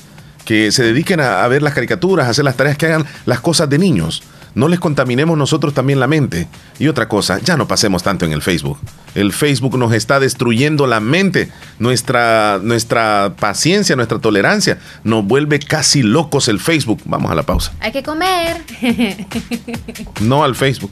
que se dediquen a, ver las caricaturas, a hacer las tareas, que hagan las cosas de niños. No les contaminemos nosotros también la mente. Y otra cosa, ya no pasemos tanto en el Facebook. El Facebook nos está destruyendo la mente, nuestra, nuestra paciencia, nuestra tolerancia. Nos vuelve casi locos el Facebook. Vamos a la pausa.
Hay que comer.
No al Facebook.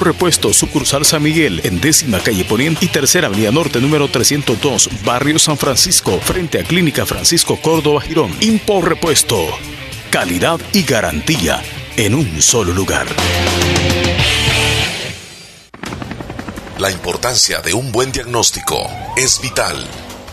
Repuesto, sucursal San Miguel, en décima calle Poniente y tercera avenida norte número 302, barrio San Francisco, frente a Clínica Francisco Córdoba Girón. Impor Repuesto. Calidad y garantía en un solo lugar.
La importancia de un buen diagnóstico es vital.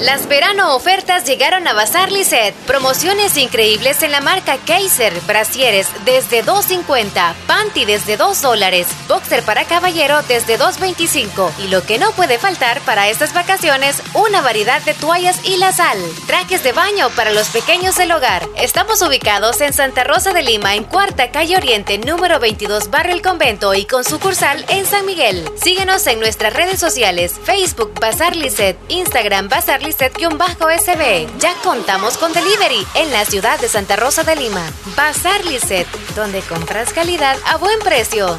Las verano ofertas llegaron a Bazar Lisset. Promociones increíbles en la marca Kaiser. Brasieres desde 2.50. Panty desde 2 dólares. Boxer para caballero desde 2.25. Y lo que no puede faltar para estas vacaciones, una variedad de toallas y la sal. Trajes de baño para los pequeños del hogar. Estamos ubicados en Santa Rosa de Lima, en Cuarta Calle Oriente, número 22, Barrio El Convento y con sucursal en San Miguel. Síguenos en nuestras redes sociales, Facebook Bazar Lisset, Instagram Bazar Lisset-SB. Ya contamos con delivery en la ciudad de Santa Rosa de Lima. Bazar Lisset, donde compras calidad a buen precio.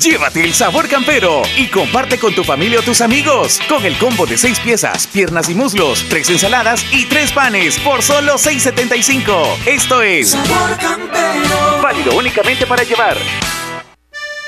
Llévate el sabor campero y comparte con tu familia o tus amigos con el combo de seis piezas, piernas y muslos, tres ensaladas y tres panes por solo 6.75. Esto es
Sabor campero.
válido únicamente para llevar.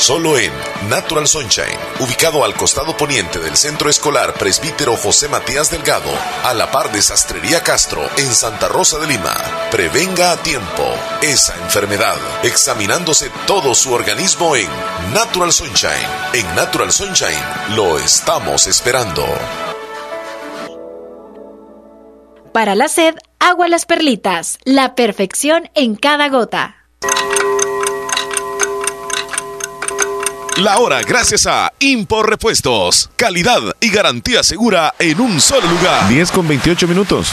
Solo en Natural Sunshine, ubicado al costado poniente del Centro Escolar Presbítero José Matías Delgado, a la par de Sastrería Castro, en Santa Rosa de Lima. Prevenga a tiempo esa enfermedad, examinándose todo su organismo en Natural Sunshine. En Natural Sunshine lo estamos esperando.
Para la sed, agua las perlitas, la perfección en cada gota.
La hora gracias a Impor Repuestos. Calidad y garantía segura en un solo lugar.
10 con 28 minutos.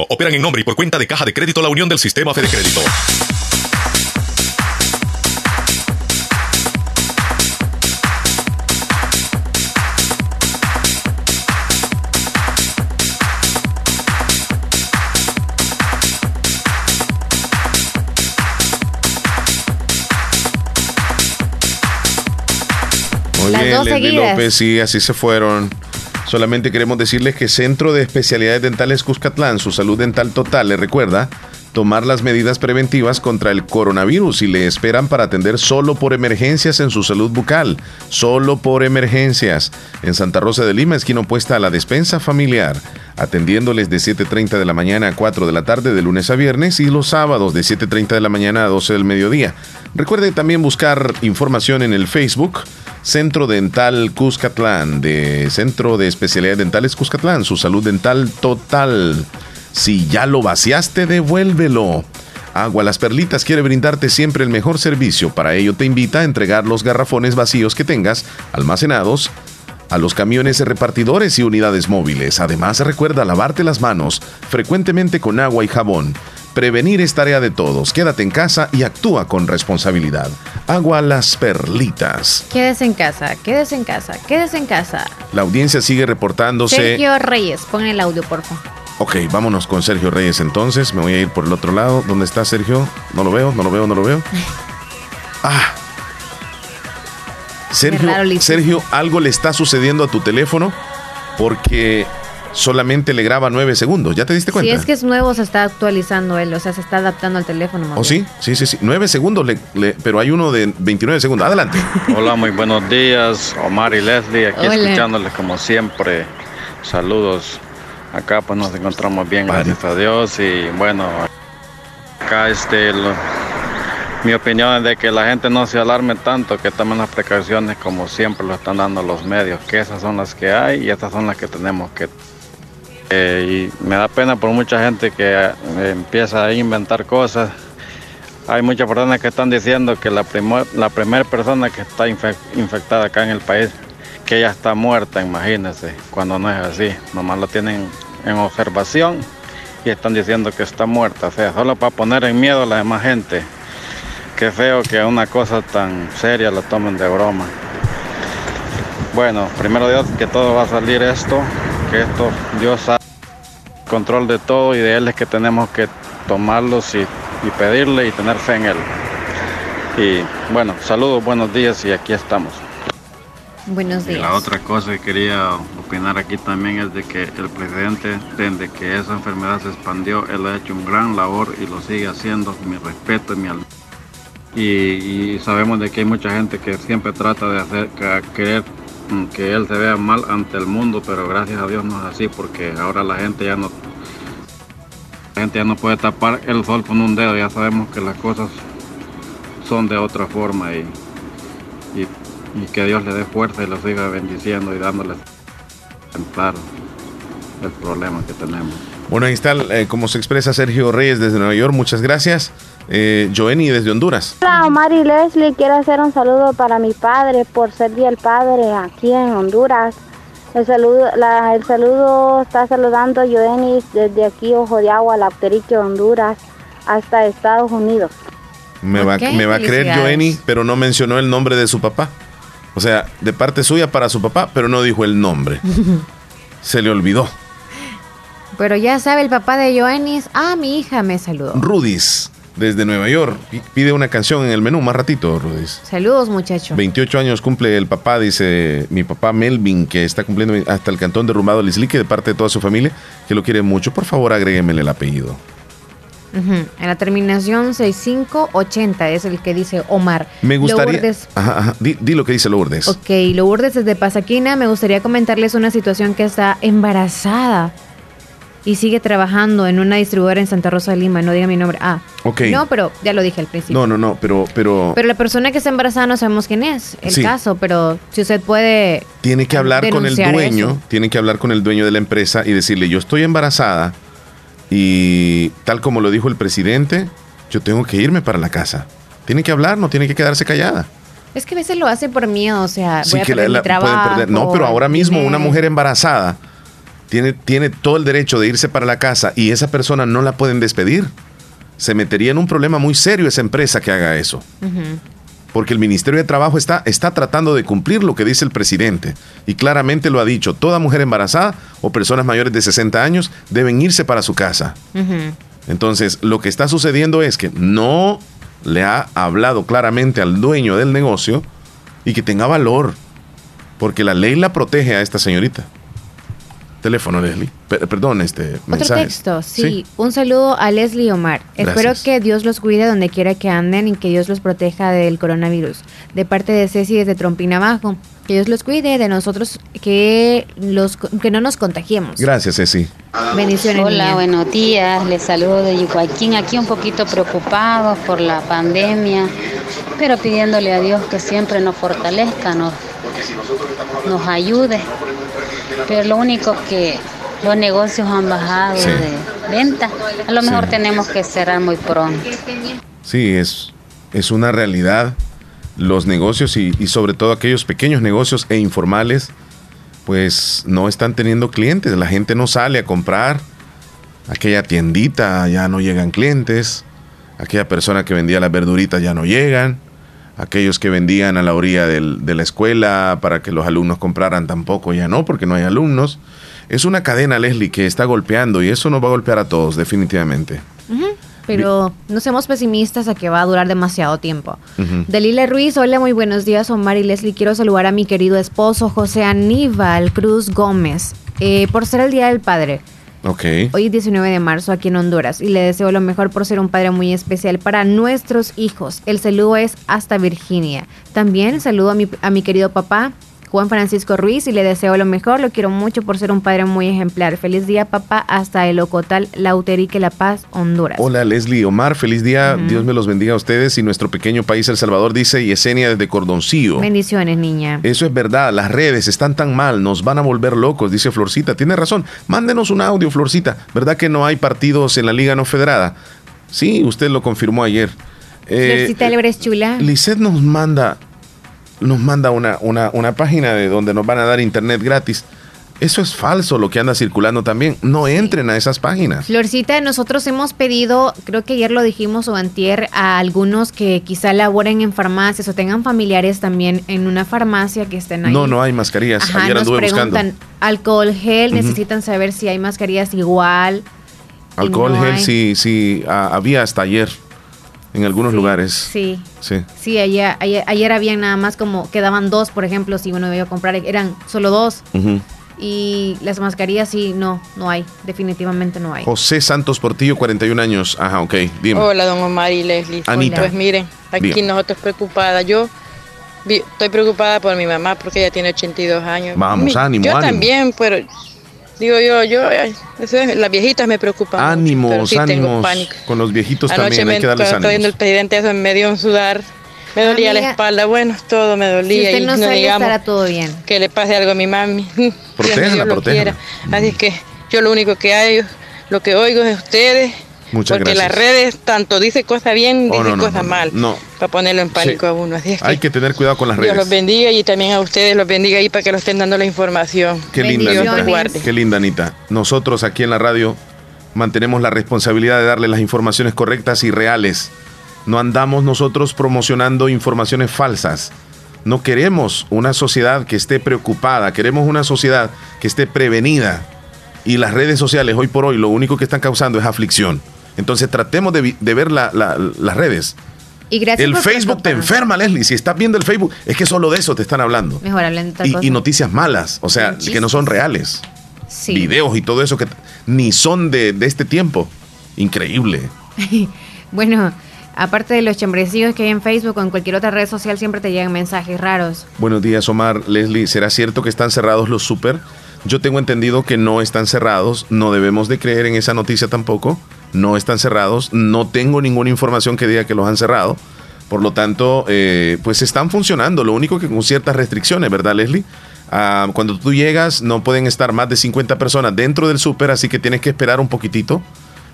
operan en nombre y por cuenta de Caja de Crédito La Unión del Sistema Fede Crédito.
Muy
Las
bien,
dos
Leslie
seguidas.
López, sí, así se fueron. Solamente queremos decirles que Centro de Especialidades Dentales Cuscatlán, su salud dental total, le recuerda tomar las medidas preventivas contra el coronavirus y le esperan para atender solo por emergencias en su salud bucal, solo por emergencias. En Santa Rosa de Lima, esquina opuesta a la despensa familiar, atendiéndoles de 7.30 de la mañana a 4 de la tarde de lunes a viernes y los sábados de 7.30 de la mañana a 12 del mediodía. Recuerde también buscar información en el Facebook Centro Dental Cuscatlán, de Centro de Especialidades Dentales Cuscatlán, su salud dental total. Si ya lo vaciaste, devuélvelo. Agua Las Perlitas quiere brindarte siempre el mejor servicio. Para ello te invita a entregar los garrafones vacíos que tengas almacenados a los camiones repartidores y unidades móviles. Además, recuerda lavarte las manos frecuentemente con agua y jabón. Prevenir es tarea de todos. Quédate en casa y actúa con responsabilidad. Agua Las Perlitas.
Quédese en casa, quédese en casa, quédese en casa.
La audiencia sigue reportándose.
Sergio Reyes, pon el audio, por favor.
Ok, vámonos con Sergio Reyes entonces. Me voy a ir por el otro lado. ¿Dónde está Sergio? No lo veo, no lo veo, no lo veo. Ah. Sergio. Sergio, algo le está sucediendo a tu teléfono porque solamente le graba nueve segundos. ¿Ya te diste
Si
cuenta?
es que es nuevo, se está actualizando él, o sea, se está adaptando al teléfono. más
¿Oh, sí? Sí, sí, sí. Nueve segundos, le- le- pero hay uno de 29 segundos. Adelante.
Hola, muy buenos días. Omar y Leslie, aquí
Hola.
escuchándoles como siempre. Saludos. Acá pues nos encontramos bien, gracias a Dios. Y bueno, acá este lo- mi opinión es de que la gente no se alarme tanto, que tomen las precauciones como siempre lo están dando los medios, que esas son las que hay y estas son las que tenemos que... Eh, y me da pena por mucha gente que eh, empieza a inventar cosas. Hay muchas personas que están diciendo que la, la primera persona que está infectada acá en el país, que ella está muerta, imagínense, cuando no es así. Nomás lo tienen en observación y están diciendo que está muerta, o sea, solo para poner en miedo a la demás gente. Qué feo que una cosa tan seria la tomen de broma. Bueno, primero Dios que todo va a salir esto, que esto Dios ha control de todo y de él es que tenemos que tomarlos y, y pedirle y tener fe en él. Y bueno, saludos, buenos días y aquí estamos.
Buenos días.
Y la otra cosa que quería opinar aquí también es de que el presidente, desde que esa enfermedad se expandió, él ha hecho un gran labor y lo sigue haciendo. Mi respeto y mi y, sabemos de que hay mucha gente que siempre trata de hacer querer mm, que él se vea mal ante el mundo, pero gracias a Dios no es así porque ahora la gente ya no la gente ya no puede tapar el sol con un dedo, ya sabemos que las cosas son de otra forma y, y, que Dios le dé fuerza y lo siga bendiciendo y dándoles claro el problema que tenemos.
Bueno, ahí está eh, como se expresa Sergio Reyes desde Nueva York, muchas gracias. Eh, Joenny desde Honduras.
Hola, Omar y Leslie. Quiero hacer un saludo para mi padre por ser día el padre aquí en Honduras. El saludo, el saludo está saludando Joenny desde aquí, Ojo de Agua, La Honduras, hasta Estados Unidos.
Me va, me va a creer Joenny, pero no mencionó el nombre de su papá. O sea, de parte suya para su papá, pero no dijo el nombre. Se le olvidó.
Pero ya sabe el papá de Joenny. Ah, mi hija me saludó.
Rudis desde Nueva York. Pide una canción en el menú más ratito, Rudis.
Saludos, muchachos.
28 años cumple el papá, dice mi papá Melvin, que está cumpliendo hasta el cantón derrumbado Lislique de parte de toda su familia, que lo quiere mucho. Por favor, agréguemele el apellido.
En la terminación 6580 es el que dice Omar.
Me gustaría. Ajá, Di, lo que dice Lourdes.
Ok, Lourdes desde Pasaquina. Me gustaría comentarles una situación que está embarazada y sigue trabajando en una distribuidora en Santa Rosa de Lima, no diga mi nombre. Ah,
ok.
No, pero ya lo dije al principio.
No, no, no, pero... Pero,
pero la persona que está embarazada no sabemos quién es, el caso, pero si usted puede...
Tiene que hablar con el dueño, tiene que hablar con el dueño de la empresa y decirle, yo estoy embarazada y tal como lo dijo el presidente, yo tengo que irme para la casa. Tiene que hablar, no tiene que quedarse callada.
Es que a veces lo hace por miedo, o sea, voy a perder mi trabajo.
No, pero ahora mismo una mujer embarazada tiene, todo el derecho de irse para la casa y esa persona no la pueden despedir, se metería en un problema muy serio esa empresa que haga eso. Porque el Ministerio de Trabajo está, está tratando de cumplir lo que dice el presidente. Y claramente lo ha dicho, toda mujer embarazada o personas mayores de 60 años deben irse para su casa. Entonces, lo que está sucediendo es que no le ha hablado claramente al dueño del negocio y que tenga valor. Porque la ley la protege a esta señorita. Teléfono, Leslie. perdón, este
mensaje. Otro texto, sí. Un saludo a Leslie Omar. Espero que Dios los cuide donde quiera que anden y que Dios los proteja del coronavirus. De parte de Ceci desde Trompina Abajo. Que Dios los cuide de nosotros, que, los, que no nos contagiemos.
Gracias, Ceci.
Bendiciones.
Hola, buenos días. Les saludo de Joaquín. Aquí un poquito preocupados por la pandemia, pero pidiéndole a Dios que siempre nos fortalezca, nos, nos ayude pero lo único que los negocios han bajado de venta. A lo mejor tenemos que cerrar muy pronto.
Sí, es, es una realidad. Los negocios y, y, sobre todo aquellos pequeños negocios e informales, pues no están teniendo clientes. La gente no sale a comprar. Aquella tiendita ya no llegan clientes. Aquella persona que vendía las verduritas ya no llegan aquellos que vendían a la orilla de la escuela para que los alumnos compraran tampoco ya no, porque no hay alumnos. Es una cadena, Leslie, que está golpeando y eso nos va a golpear a todos, definitivamente.
Pero no seamos pesimistas a que va a durar demasiado tiempo. Delila Ruiz, hola, muy buenos días, Omar y Leslie. Quiero saludar a mi querido esposo José Aníbal Cruz Gómez eh, por ser el Día del Padre. Hoy es 19 de marzo aquí en Honduras y le deseo lo mejor por ser un padre muy especial para nuestros hijos. El saludo es hasta Virginia. También saludo a mi, a mi querido papá Juan Francisco Ruiz y le deseo lo mejor. Lo quiero mucho por ser un padre muy ejemplar. Feliz día, papá, hasta el Ocotal, Lauterique, La Paz, Honduras.
Hola Leslie Omar, feliz día. Dios me los bendiga a ustedes y nuestro pequeño país El Salvador dice Yesenia desde Cordoncillo.
Bendiciones, niña.
Eso es verdad, las redes están tan mal, nos van a volver locos, dice Florcita. Tiene razón, mándenos un audio, Florcita. ¿Verdad que no hay partidos en la Liga No Federada? Sí, usted lo confirmó ayer.
Eh, Florcita Álvarez Chula.
Lisset nos manda, nos manda una, una, una página de donde nos van a dar internet gratis. Eso es falso lo que anda circulando también. No entren a esas páginas.
Florcita, nosotros hemos pedido, creo que ayer lo dijimos o antier, a algunos que quizá laboren en farmacias o tengan familiares también en una farmacia que estén ahí.
No, no hay mascarillas.
Ajá,
ayer
nos
anduve
preguntan,
buscando.
alcohol gel, necesitan saber si hay mascarillas igual.
Alcohol
no
gel
hay.
sí, sí, ah, había hasta ayer en algunos lugares.
Sí.
Sí.
Sí, ayer, ayer, ayer habían nada más como quedaban dos, por ejemplo, si uno iba a comprar, eran solo dos. Y las mascarillas sí, no, no hay, definitivamente no hay.
José Santos Portillo, 41 años. Ajá, ok, dime.
Hola, don Omar y Leslie.
Anita.
Pues miren, aquí nosotros preocupada. Yo estoy preocupada por mi mamá porque ella tiene 82 años.
Vamos,
Mi-
ánimo,
Yo
ánimo.
también, pero digo yo, yo, ay, eso es- las viejitas me preocupan. mucho, pero
ánimos,
sí tengo
ánimos.
pánico.
Con los viejitos
Anoche
también
me
hay que darles
estaba viendo
ánimos.
el presidente eso me dio un sudar. Me dolía la espalda, bueno, todo me
Si
dolía.
usted
y
no
no
sale,
digamos
estará todo bien.
que le pase algo a mi mami.
Protéjala, protéjala.
quiera. Así que yo lo único que hay, lo que oigo es de ustedes.
Muchas
porque
gracias.
las redes tanto dice cosas bien,
Oh,
dice
no, no,
cosas
no,
mal.
no.
Para ponerlo en pánico
Sí.
a uno. Así es que
Hay que tener cuidado con las
Dios los
redes.
bendiga y también a ustedes los bendiga ahí para que lo estén dando la información.
Qué linda, Anita. Qué linda, Anita. Nosotros aquí en la radio mantenemos la responsabilidad de darle las informaciones correctas y reales. No andamos nosotros promocionando informaciones falsas. No queremos una sociedad que esté preocupada, queremos una sociedad que esté prevenida. Y las redes sociales hoy por hoy lo único que están causando es aflicción. Entonces tratemos de, ver la- la- las redes.
Y gracias
El Facebook te enferma, Leslie. Si estás viendo el Facebook, es que solo de eso te están hablando.
Mejor hablen de
Y,
cosa.
y noticias malas, o sea, que no son reales.
Sí.
Videos y todo eso que ni son de, de este tiempo. Increíble.
Bueno, aparte de los chambrecillos que hay en Facebook o en cualquier otra red social, siempre te llegan mensajes raros.
Buenos días, Omar. Leslie, ¿será cierto que están cerrados los super? Yo tengo entendido que no están cerrados. No debemos de creer en esa noticia tampoco. No están cerrados. No tengo ninguna información que diga que los han cerrado. Por lo tanto, eh, pues están funcionando. Lo único que con ciertas restricciones, ¿verdad, Leslie? Ah, cuando tú llegas, no pueden estar más de 50 personas dentro del súper, así que tienes que esperar un poquitito.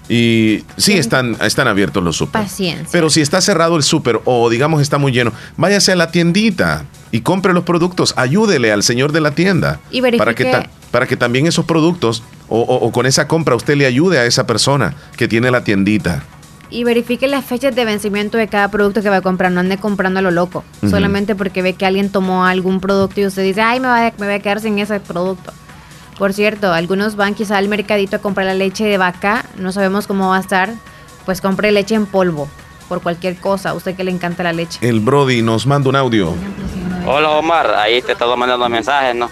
Y sí, están, están abiertos los súper.
Paciencia.
Pero si está cerrado el súper o digamos está muy lleno, váyase a la tiendita y compre los productos. Ayúdele al señor de la tienda.
Y verifique-
para que, para que también esos productos o, o- o con esa compra usted le ayude a esa persona que tiene la tiendita.
Y verifique las fechas de vencimiento de cada producto que va a comprar. No ande comprando a lo loco. Solamente porque ve que alguien tomó algún producto y usted dice, ay, me, va a- me voy a quedar sin ese producto. Por cierto, algunos van quizá al mercadito a comprar la leche de vaca. No sabemos cómo va a estar. Pues compre leche en polvo. Por cualquier cosa. A usted que le encanta la leche.
El Brody nos manda un audio.
Hola Omar, ahí te estaba mandando mensajes, ¿no?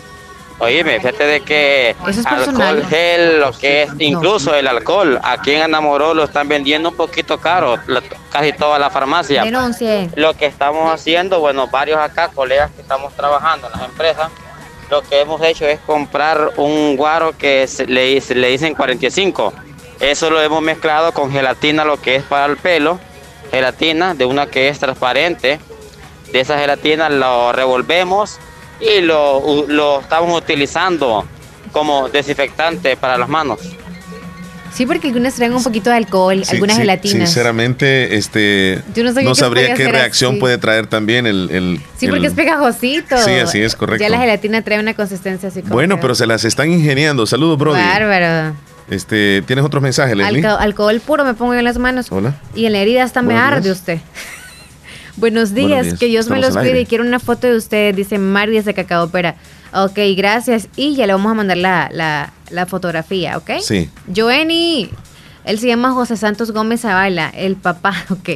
Oíme, fíjate de que
Eso es
alcohol gel, lo que es incluso el alcohol, aquí en Enamoró lo están vendiendo un poquito caro, la- casi toda la farmacia.
Denuncie.
Lo que estamos haciendo, bueno, varios acá, colegas que estamos trabajando en las empresas, lo que hemos hecho es comprar un guaro que le, dicen 45. Eso lo hemos mezclado con gelatina, lo que es para el pelo, gelatina de una que es transparente. De esa gelatina lo revolvemos y lo estamos utilizando como desinfectante para las manos.
Sí, porque algunas traen un poquito de alcohol,
Sí,
algunas
sí,
gelatinas.
Sinceramente, este,
Yo no que
sabría qué reacción
así.
puede traer también el... el-
Sí, porque es pegajosito.
Sí, así es, correcto.
Ya la gelatina trae una consistencia así como.
Bueno, pero se las están ingeniando. Saludos, Brody.
Bárbaro.
Este, ¿Tienes otros mensajes, Leslie?
Alco- alcohol puro me pongo en las manos.
Hola.
Y en la herida hasta me arde
días.
usted. Buenos días,
Buenos días.
que Dios me los cuide y quiero una foto de usted, dice Mari desde Cacao Pera. Ok, gracias. Y ya le vamos a mandar la, la, la fotografía, ¿ok?
Sí.
Joenny, él se llama José Santos Gómez Zavala, el papá, ok.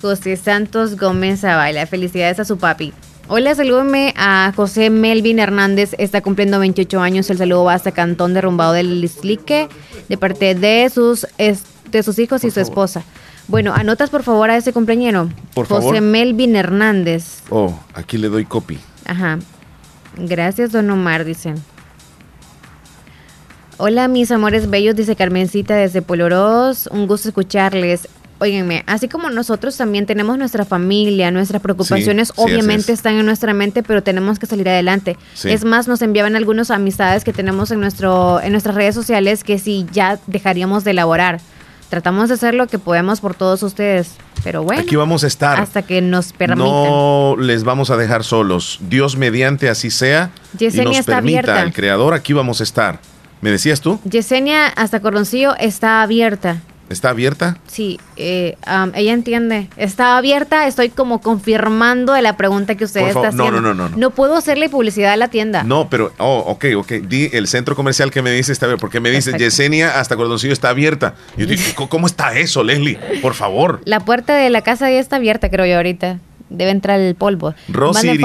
José Santos Gómez Zavala, felicidades a su papi. Hola, salúdeme a José Melvin Hernández, está cumpliendo 28 años, el saludo va hasta Cantón Derrumbado del Lislique, de parte de sus, es- de sus hijos y su esposa. Bueno, anotas por favor a ese cumpleañero.
Por
José
favor.
Melvin Hernández.
Oh, aquí le doy copy.
Ajá. Gracias, don Omar, dicen. Hola, mis amores bellos, dice Carmencita desde Polorós. Un gusto escucharles. Óiganme, así como nosotros también tenemos nuestra familia, nuestras preocupaciones
Sí, sí, así
obviamente
es.
están en nuestra mente, pero tenemos que salir adelante.
Sí.
Es más, nos enviaban algunas amistades que tenemos en, nuestro, en nuestras redes sociales que sí ya dejaríamos de elaborar. Tratamos de hacer lo que podemos por todos ustedes, pero bueno,
Aquí vamos a estar.
hasta que nos permitan.
No les vamos a dejar solos. Dios mediante así sea.
Yesenia
y nos
está
permita
abierta.
el creador, aquí vamos a estar. ¿Me decías tú?
Yesenia hasta Coroncillo está abierta.
¿Está abierta?
Sí, eh, am, ella entiende. Está abierta, estoy como confirmando de la pregunta que usted
Por
está
favor,
haciendo.
no, no, no, no.
No puedo hacerle publicidad a la tienda.
No, pero, oh, ok, ok. Di el centro comercial que me dice está abierto. Porque me dice
Perfecto.
Yesenia hasta Cordoncillo está abierta. Yo digo, "¿Cómo- ¿cómo está eso, Leslie? Por favor.
La puerta de la casa ya está abierta, creo yo, ahorita. Debe entrar el polvo.
Rosy.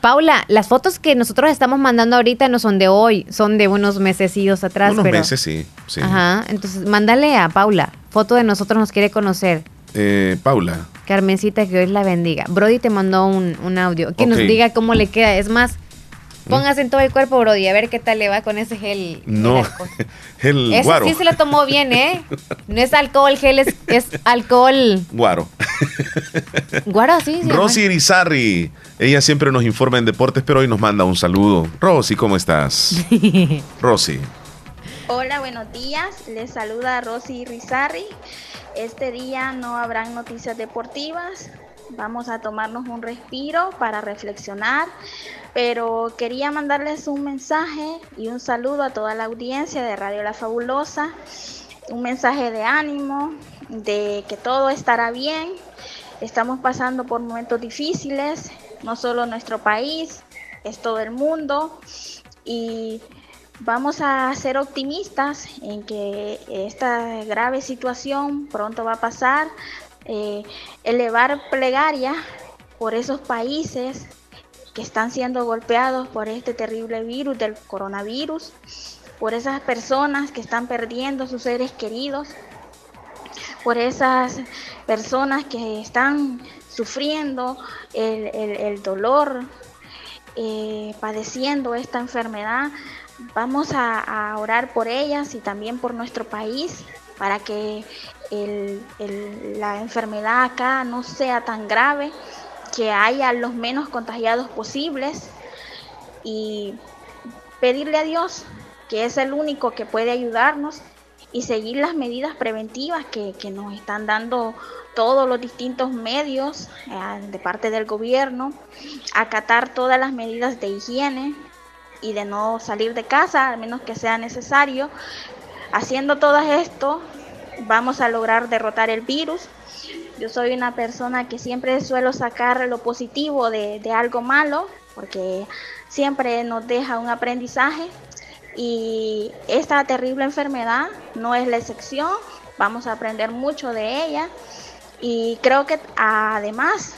Paula, las fotos que nosotros estamos mandando ahorita no son de hoy, son de unos mesecillos atrás.
Unos
pero-
meses, sí. sí.
Ajá, entonces mándale a Paula. Foto de nosotros nos quiere conocer.
Eh, Paula.
Carmencita, que Dios la bendiga. Brody te mandó un, un audio. Que nos diga cómo le queda. Es más, póngase en todo el cuerpo, Brody, a ver qué tal le va con ese gel.
No, el
Ese
guaro.
sí se lo tomó bien, ¿eh? No es alcohol gel, es, es alcohol.
Guaro.
Guaro, sí. sí
Rosy Irizarry. Ella siempre nos informa en deportes, pero hoy nos manda un saludo. Rosy, ¿cómo estás? Rosy.
Hola, buenos días. Les saluda Rosy Rizarri. Este día no habrán noticias deportivas. Vamos a tomarnos un respiro para reflexionar, pero quería mandarles un mensaje y un saludo a toda la audiencia de Radio La Fabulosa. Un mensaje de ánimo, de que todo estará bien. Estamos pasando por momentos difíciles, no solo nuestro país, es todo el mundo. Y Vamos a ser optimistas en que esta grave situación pronto va a pasar, eh, elevar plegaria por esos países que están siendo golpeados por este terrible virus del coronavirus, por esas personas que están perdiendo sus seres queridos, por esas personas que están sufriendo el, el- dolor, eh, padeciendo esta enfermedad. Vamos a, a orar por ellas y también por nuestro país para que el- la enfermedad acá no sea tan grave, que haya los menos contagiados posibles y pedirle a Dios que es el único que puede ayudarnos y seguir las medidas preventivas que, que nos están dando todos los distintos medios eh, de parte del gobierno, acatar todas las medidas de higiene y de no salir de casa, a menos que sea necesario. Haciendo todo esto, vamos a lograr derrotar el virus. Yo soy una persona que siempre suelo sacar lo positivo de, algo malo, porque siempre nos deja un aprendizaje y esta terrible enfermedad no es la excepción, vamos a aprender mucho de ella y creo que además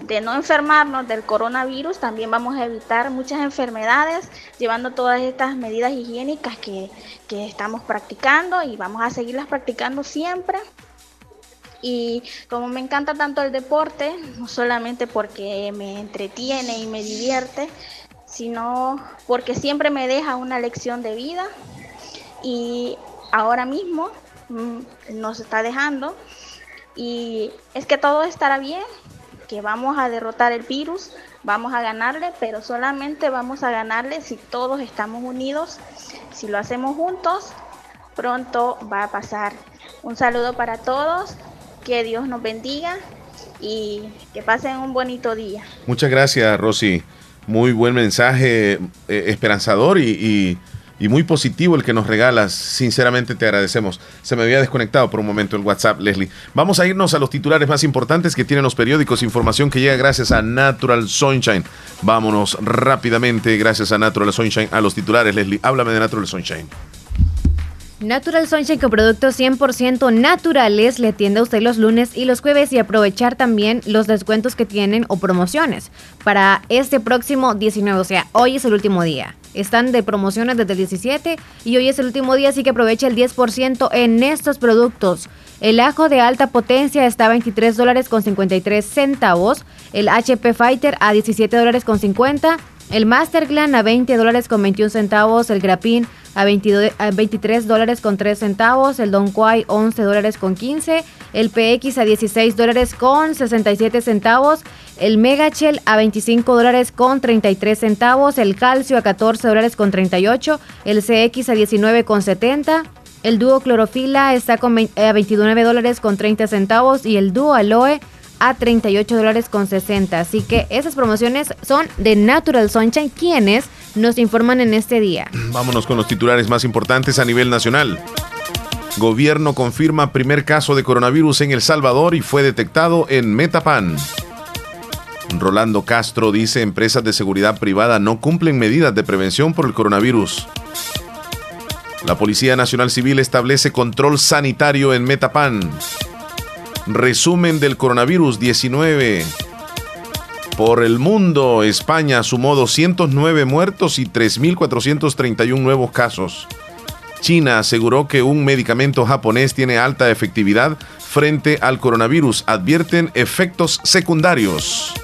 de no enfermarnos del coronavirus, también vamos a evitar muchas enfermedades llevando todas estas medidas higiénicas que, que estamos practicando y vamos a seguirlas practicando siempre. Y como me encanta tanto el deporte, no solamente porque me entretiene y me divierte, sino porque siempre me deja una lección de vida. Y ahora mismo mm, nos está dejando. Y es que todo estará bien, que vamos a derrotar el virus, vamos a ganarle, pero solamente vamos a ganarle si todos estamos unidos, si lo hacemos juntos, pronto va a pasar. Un saludo para todos, que Dios nos bendiga y que pasen un bonito día.
Muchas gracias, Rosy. Muy buen mensaje, eh, esperanzador y, y- y muy positivo el que nos regalas. Sinceramente te agradecemos. Se me había desconectado por un momento el WhatsApp, Leslie. Vamos a irnos a los titulares más importantes que tienen los periódicos. Información que llega gracias a Natural Sunshine. Vámonos rápidamente, gracias a Natural Sunshine, a los titulares, Leslie. Háblame de Natural Sunshine.
Natural Sunshine con productos 100% naturales le atiende a usted los lunes y los jueves y aprovechar también los descuentos que tienen o promociones para este próximo 19, o sea, hoy es el último día. Están de promociones desde el 17 y hoy es el último día, así que aprovecha el 10% en estos productos. El ajo de alta potencia está a 23 dólares con 53 centavos. El HP Fighter a 17 dólares con 50. El Masterglan a 20 dólares con 21 centavos. El Grapin a, 22, a 23 dólares con 3 centavos. El Don Quai 11 dólares con 15. El PX a 16 dólares con 67 centavos. El Megachel a 25 dólares con 33 centavos. El Calcio a 14 dólares con 38. El CX a 19 con 70. El dúo clorofila está con, a 29 dólares con 30 centavos y el dúo aloe a 38 dólares con 60. Así que esas promociones son de Natural Sunshine, quienes nos informan en este día.
Vámonos con los titulares más importantes a nivel nacional. Gobierno confirma primer caso de coronavirus en El Salvador y fue detectado en Metapan. Rolando Castro dice empresas de seguridad privada no cumplen medidas de prevención por el coronavirus. La Policía Nacional Civil establece control sanitario en Metapan. Resumen del coronavirus 19. Por el mundo, España sumó 209 muertos y 3.431 nuevos casos. China aseguró que un medicamento japonés tiene alta efectividad frente al coronavirus. Advierten efectos secundarios.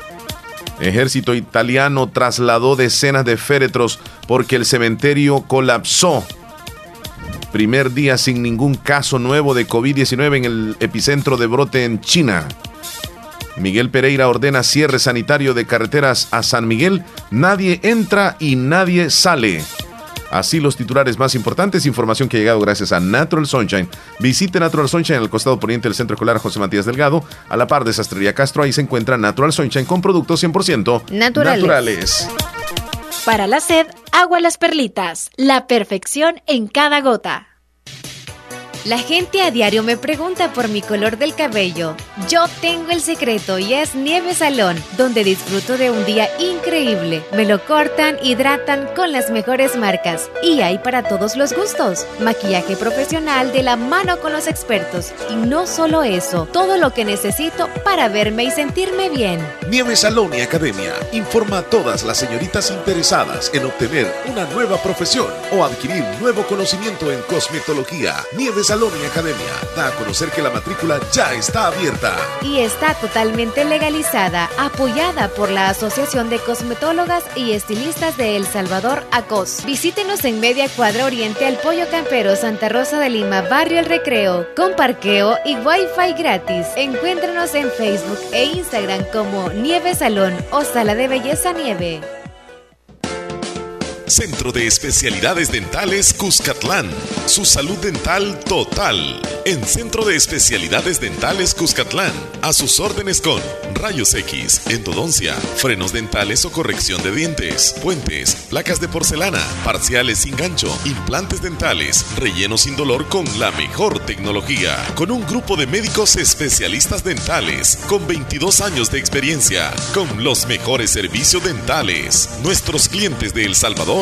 Ejército italiano trasladó decenas de féretros porque el cementerio colapsó Primer día sin ningún caso nuevo de COVID-19 en el epicentro de brote en China. Miguel Pereira ordena cierre sanitario de carreteras a San Miguel. Nadie entra y nadie sale. Así los titulares más importantes, información que ha llegado gracias a Natural Sunshine. Visite Natural Sunshine en el costado poniente del Centro Escolar José Matías Delgado, a la par de Sastrería Castro. Ahí se encuentra Natural Sunshine con productos 100% naturales. naturales.
Para la sed, agua las perlitas, la perfección en cada gota.
La gente a diario me pregunta por mi color del cabello. Yo tengo el secreto y es Nieve Salón, donde disfruto de un día increíble. Me lo cortan, hidratan con las mejores marcas y hay para todos los gustos. Maquillaje profesional de la mano con los expertos. Y no solo eso, todo lo que necesito para verme y sentirme bien.
Nieve Salón y Academia informa a todas las señoritas interesadas en obtener una nueva profesión o adquirir nuevo conocimiento en cosmetología. Nieve Salón y Academia da a conocer que la matrícula ya está abierta.
Y está totalmente legalizada, apoyada por la Asociación de Cosmetólogas y Estilistas de El Salvador, ACOS. Visítenos en Media Cuadra Oriente al Pollo Campero, Santa Rosa de Lima, Barrio El Recreo, con parqueo y wifi gratis. Encuéntranos en Facebook e Instagram como Nieve Salón o Sala de Belleza Nieve.
Centro de Especialidades Dentales Cuscatlán. Su salud dental total. En Centro de Especialidades Dentales Cuscatlán. A sus órdenes con rayos X, endodoncia, frenos dentales o corrección de dientes, puentes, placas de porcelana, parciales sin gancho, implantes dentales, relleno sin dolor con la mejor tecnología. Con un grupo de médicos especialistas dentales con 22 años de experiencia. Con los mejores servicios dentales. Nuestros clientes de El Salvador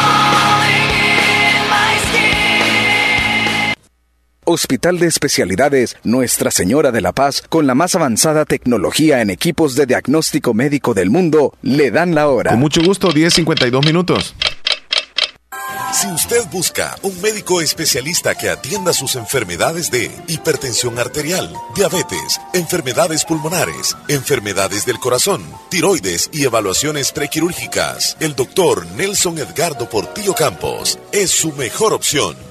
Hospital de Especialidades Nuestra Señora de la Paz, con la más avanzada tecnología en equipos de diagnóstico médico del mundo, le dan la hora.
Con mucho gusto, 10.52 minutos.
Si usted busca un médico especialista que atienda sus enfermedades de hipertensión arterial, diabetes, enfermedades pulmonares, enfermedades del corazón, tiroides y evaluaciones prequirúrgicas, el doctor Nelson Edgardo Portillo Campos es su mejor opción.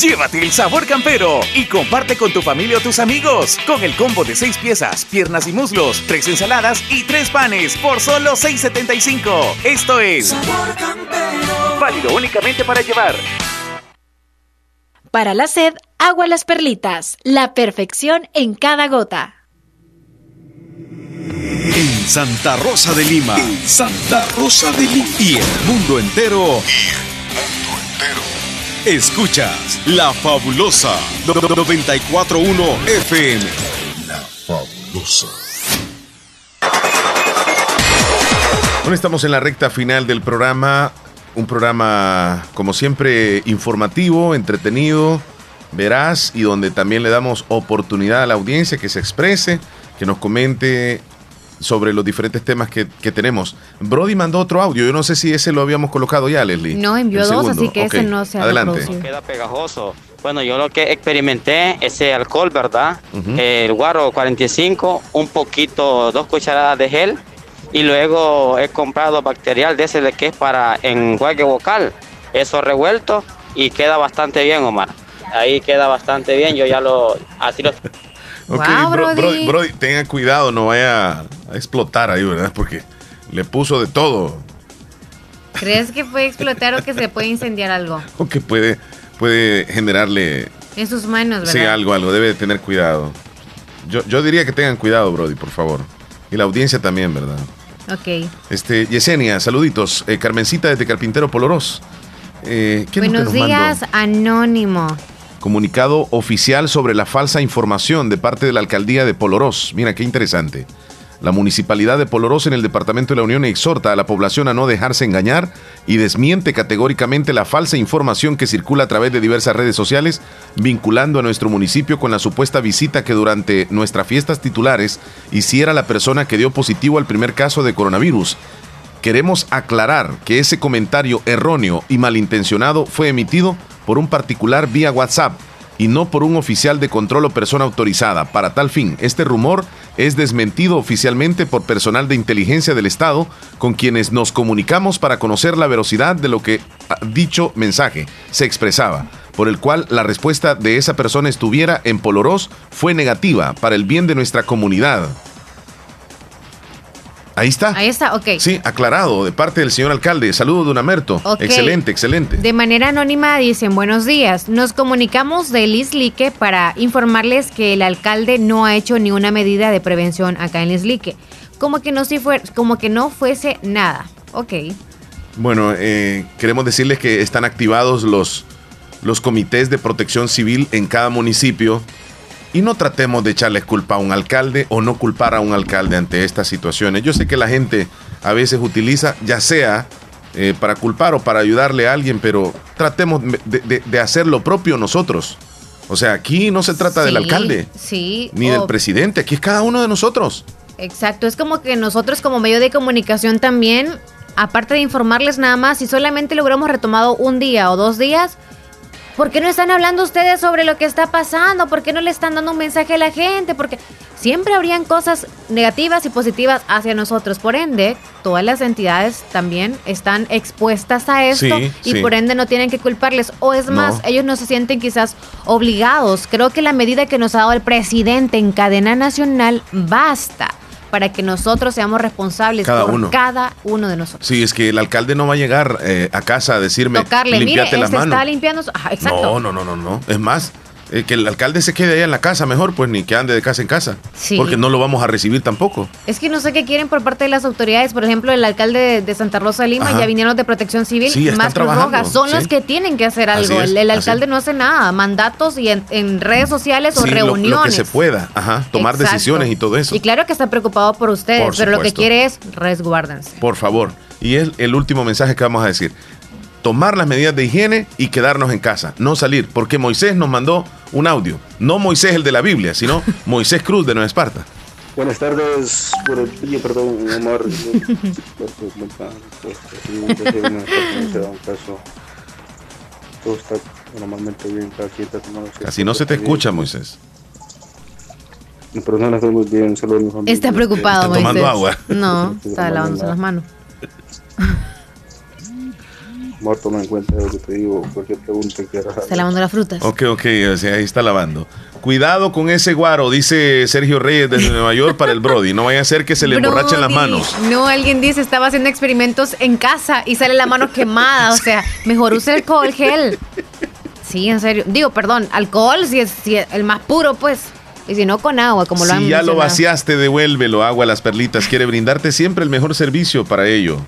Llévate el sabor campero y comparte con tu familia o tus amigos con el combo de 6 piezas, piernas y muslos, 3 ensaladas y 3 panes por solo 6.75. Esto es válido únicamente para llevar.
Para la sed, agua las perlitas, la perfección en cada gota.
En Santa Rosa de Lima. Santa Rosa de Lima. Y el mundo entero. Escuchas La Fabulosa 941 FM.
La Fabulosa.
Bueno, estamos en la recta final del programa. Un programa, como siempre, informativo, entretenido, veraz y donde también le damos oportunidad a la audiencia que se exprese, que nos comente sobre los diferentes temas que, que tenemos. Brody mandó otro audio. Yo no sé si ese lo habíamos colocado ya, Leslie.
No, envió dos,
segundo.
así que ese no se ha
Adelante.
Queda pegajoso. Bueno, yo lo que experimenté, ese alcohol, ¿verdad? El guaro 45, un poquito, dos cucharadas de gel. Y luego he comprado bacterial de ese de que es para enjuague vocal. Eso revuelto y queda bastante bien, Omar. Ahí queda bastante bien. Yo ya lo. Así lo.
Ok,
Wow,
bro-
Brody.
Brody, tenga cuidado, no vaya a explotar ahí, ¿verdad? Porque le puso de todo.
¿Crees que puede explotar o que se puede incendiar algo?
O que puede, puede generarle
En sus manos, ¿verdad?
Sí, algo, algo. Debe de tener cuidado. Yo, yo diría que tengan cuidado, Brody, por favor. Y la audiencia también, ¿verdad?
Ok.
Este, Yesenia, saluditos. Eh, Carmencita desde Carpintero Polorós. Eh, ¿qué es lo que
Buenos días, Anónimo.
Comunicado oficial sobre la falsa información de parte de la alcaldía de Polorós. Mira qué interesante. La municipalidad de Polorós en el departamento de la Unión exhorta a la población a no dejarse engañar y desmiente categóricamente la falsa información que circula a través de diversas redes sociales vinculando a nuestro municipio con la supuesta visita que durante nuestras fiestas titulares hiciera la persona que dio positivo al primer caso de coronavirus. Queremos aclarar que ese comentario erróneo y malintencionado fue emitido por un particular vía WhatsApp y no por un oficial de control o persona autorizada. Para tal fin, este rumor es desmentido oficialmente por personal de inteligencia del Estado con quienes nos comunicamos para conocer la velocidad de lo que ah, dicho mensaje se expresaba, por el cual la respuesta de esa persona estuviera en Polorós fue negativa para el bien de nuestra comunidad. Ahí está.
Ahí está, ok.
Sí, aclarado de parte del señor alcalde. Saludos, don Amerto. Excelente, excelente.
De manera anónima dicen, buenos días, nos comunicamos de Lislique para informarles que el alcalde no ha hecho ni una medida de prevención acá en Lislique. Como que no, si fue, como que no fuese nada. Ok.
Bueno, eh, queremos decirles que están activados los, los comités de protección civil en cada municipio y no tratemos de echarles culpa a un alcalde o no culpar a un alcalde ante estas situaciones. Yo sé que la gente a veces utiliza, ya sea eh, para culpar o para ayudarle a alguien, pero tratemos de, de- de hacer lo propio nosotros. O sea, aquí no se trata del alcalde
Sí.
ni
o-
del presidente, aquí es cada uno de nosotros.
Exacto, es como que nosotros como medio de comunicación también, aparte de informarles nada más, si solamente lo hubiéramos retomado un día o dos días, ¿por qué no están hablando ustedes sobre lo que está pasando? ¿Por qué no le están dando un mensaje a la gente? Porque siempre habrían cosas negativas y positivas hacia nosotros. Por ende, todas las entidades también están expuestas a esto
Sí,
y
sí.
por ende no tienen que culparles. O es
No.
más, ellos no se sienten quizás obligados. Creo que la medida que nos ha dado el presidente en cadena nacional basta para que nosotros seamos responsables
Cada
por
uno.
cada uno de nosotros.
Sí, es que el alcalde no va a llegar eh, a casa a decirme,
Tocarle,
limpiate las
se
manos.
está limpiando. su- Ajá, exacto.
No, no, no, no, no. Es más, eh, que el alcalde se quede allá en la casa mejor, pues ni que ande de casa en casa.
Sí.
Porque no lo vamos a recibir tampoco.
Es que no sé qué quieren por parte de las autoridades. Por ejemplo, el alcalde de, Santa Rosa de Lima
Ajá.
ya vinieron de Protección Civil,
Sí,
más Cruz
trabajando,
Roja. Son
sí.
los que tienen que hacer algo.
es,
el alcalde no hace nada. Mandatos y en, en redes sociales o
Sí, lo-
reuniones.
Lo, que se pueda, ajá, tomar
Exacto.
decisiones y todo eso.
Y claro que está preocupado por ustedes,
Por
pero lo que quiere es resguárdense.
Por favor. Y es el último mensaje que vamos a decir. Tomar las medidas de higiene y quedarnos en casa, no salir, porque Moisés nos mandó un audio. No Moisés el de la Biblia, sino Moisés Cruz de Nueva Esparta.
Buenas tardes, por el día, perdón, Omar. se da un caso. Todo está normalmente bien,
Así no se te escucha. Moisés.
Mi persona está muy bien, solo mi familia.
Está preocupado,
Está tomando
Moisés.
agua.
No, está lavándose las manos.
Amor, toma en cuenta lo que te digo, cualquier pregunta que quieras.
Está lavando las frutas.
Ok, ok, o sea, ahí está lavando. Cuidado con ese guaro, dice Sergio Reyes desde Nueva York para el Brody. No vaya a ser que se le emborrachen las manos.
No, alguien dice, estaba haciendo experimentos en casa y sale la mano quemada. O sea, mejor use alcohol gel. Sí, en serio. Digo, perdón, alcohol si es, si es el más puro, pues. Y si no, con agua, como lo han
si ya lo vaciaste, devuélvelo. Agua a las perlitas quiere brindarte siempre el mejor servicio para ello.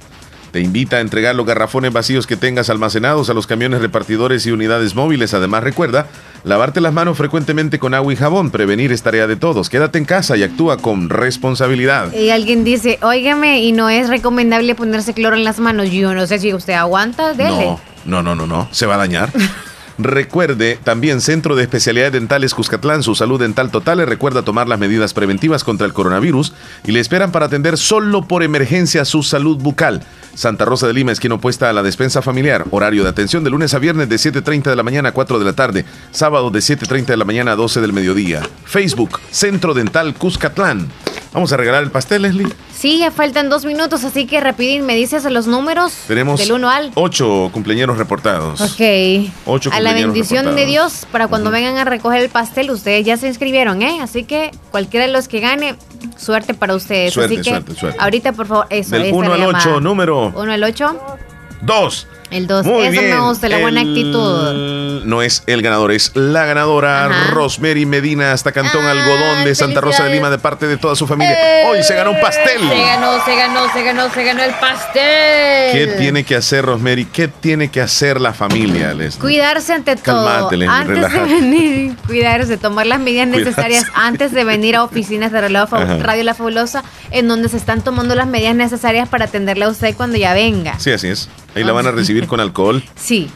Te invita a entregar los garrafones vacíos que tengas almacenados a los camiones repartidores y unidades móviles. Además, recuerda lavarte las manos frecuentemente con agua y jabón. Prevenir es tarea de todos. Quédate en casa y actúa con responsabilidad.
Y alguien dice, óigame, y no es recomendable ponerse cloro en las manos. Yo no sé si usted aguanta, dele.
No, no, no, no, no. Se va a dañar. Recuerde también Centro de Especialidades Dentales Cuscatlán, su salud dental total. Le recuerda tomar las medidas preventivas contra el coronavirus y le esperan para atender solo por emergencia su salud bucal. Santa Rosa de Lima, esquina opuesta a la despensa familiar. Horario de atención de lunes a viernes de 7.30 de la mañana a 4 de la tarde. Sábado de 7.30 de la mañana a 12 del mediodía. Facebook, Centro Dental Cuscatlán. Vamos a regalar el pastel, Leslie.
Sí, ya faltan dos minutos, así que rapidín, me dices los números
Tenemos
del 1 al...
ocho cumpleaños reportados.
Ok.
Ocho
a la bendición de
reportados.
Dios para cuando vengan a recoger el pastel, ustedes ya se inscribieron, ¿eh? Así que cualquiera de los que gane, suerte para ustedes.
Suerte,
Así que
suerte, suerte.
ahorita, por favor, eso.
Del
esta
1
es
al
la
8,
llamada.
número
1 al 8,
2.
El 2.
Muy
Eso
bien.
me gusta, la buena actitud.
No es el ganador, es la ganadora
Ajá.
Rosemary Medina hasta Cantón Algodón de Santa Rosa de Lima de parte de toda su familia.
Eh,
Hoy se ganó un pastel.
Se ganó, se ganó, se ganó, se ganó el pastel.
¿Qué tiene que hacer Rosemary? ¿Qué tiene que hacer la familia, Leslie?
Cuidarse ante todo.
Cálmate, Leslie,
antes de venir, cuidarse, tomar las medidas
Cuidarse.
necesarias antes de venir a oficinas de
Ajá.
Radio La Fabulosa, en donde se están tomando las medidas necesarias para atenderle a usted cuando ya venga.
Sí, así es. Ahí la van a recibir con alcohol.
Sí.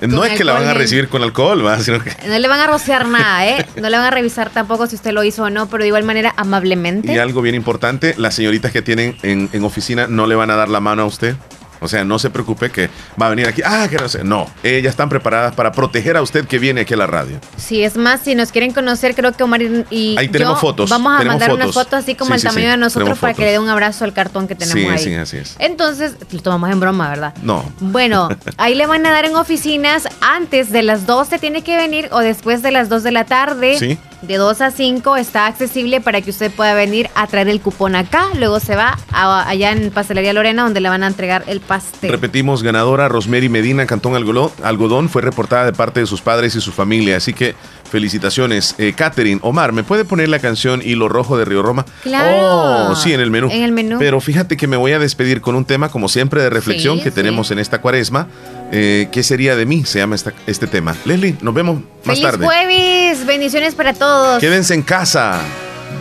No es que la van a recibir con alcohol, ¿va? Sino que-
No le van a rociar nada, ¿eh? No le van a revisar tampoco si usted lo hizo o no, pero de igual manera, amablemente.
Y algo bien importante, las señoritas que tienen en, en oficina no le van a dar la mano a usted. O sea, no se preocupe que va a venir aquí. Ah, que no sé. No, ellas están preparadas para proteger a usted que viene aquí a la radio.
Sí, es más, si nos quieren conocer, creo que Omar y
Ahí tenemos
yo
fotos,
vamos a
tenemos
mandar una
fotos.
foto así como
Sí,
el
sí,
tamaño
sí,
de nosotros
tenemos
para que
fotos.
le dé un abrazo al cartón que tenemos ahí.
sí, así es.
Entonces, lo tomamos en broma, ¿verdad?
No.
Bueno, ahí le van a dar en oficinas antes de las 12 tiene que venir o después de las 2 de la tarde.
Sí.
De 2 a 5 está accesible para que usted pueda venir a traer el cupón acá. Luego se va a- allá en Pastelería Lorena donde le van a entregar el pastel.
Repetimos, ganadora Rosemary Medina, Cantón Algodón, fue reportada de parte de sus padres y su familia. Así que felicitaciones. Eh, Catherine, Omar, ¿me puede poner la canción Hilo Rojo de Río Roma?
Claro.
Oh, sí, en el menú.
En el menú.
Pero fíjate que me voy a despedir con un tema, como siempre, de reflexión
Sí,
que
sí.
tenemos en esta cuaresma. Eh, ¿Qué sería de mí? Se llama esta- este tema. Leslie, nos vemos más
¡Feliz
tarde.
jueves! Bendiciones para todos.
Quédense en casa,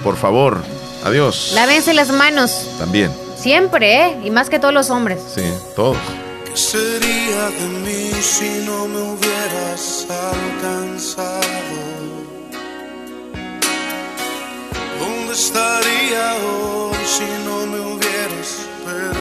por favor. Adiós.
Lávense las manos.
También.
Siempre, ¿eh? Y más que todos los hombres.
Sí, todos.
¿Qué sería de mí si no me hubieras alcanzado? ¿Dónde estaría hoy si no me hubieras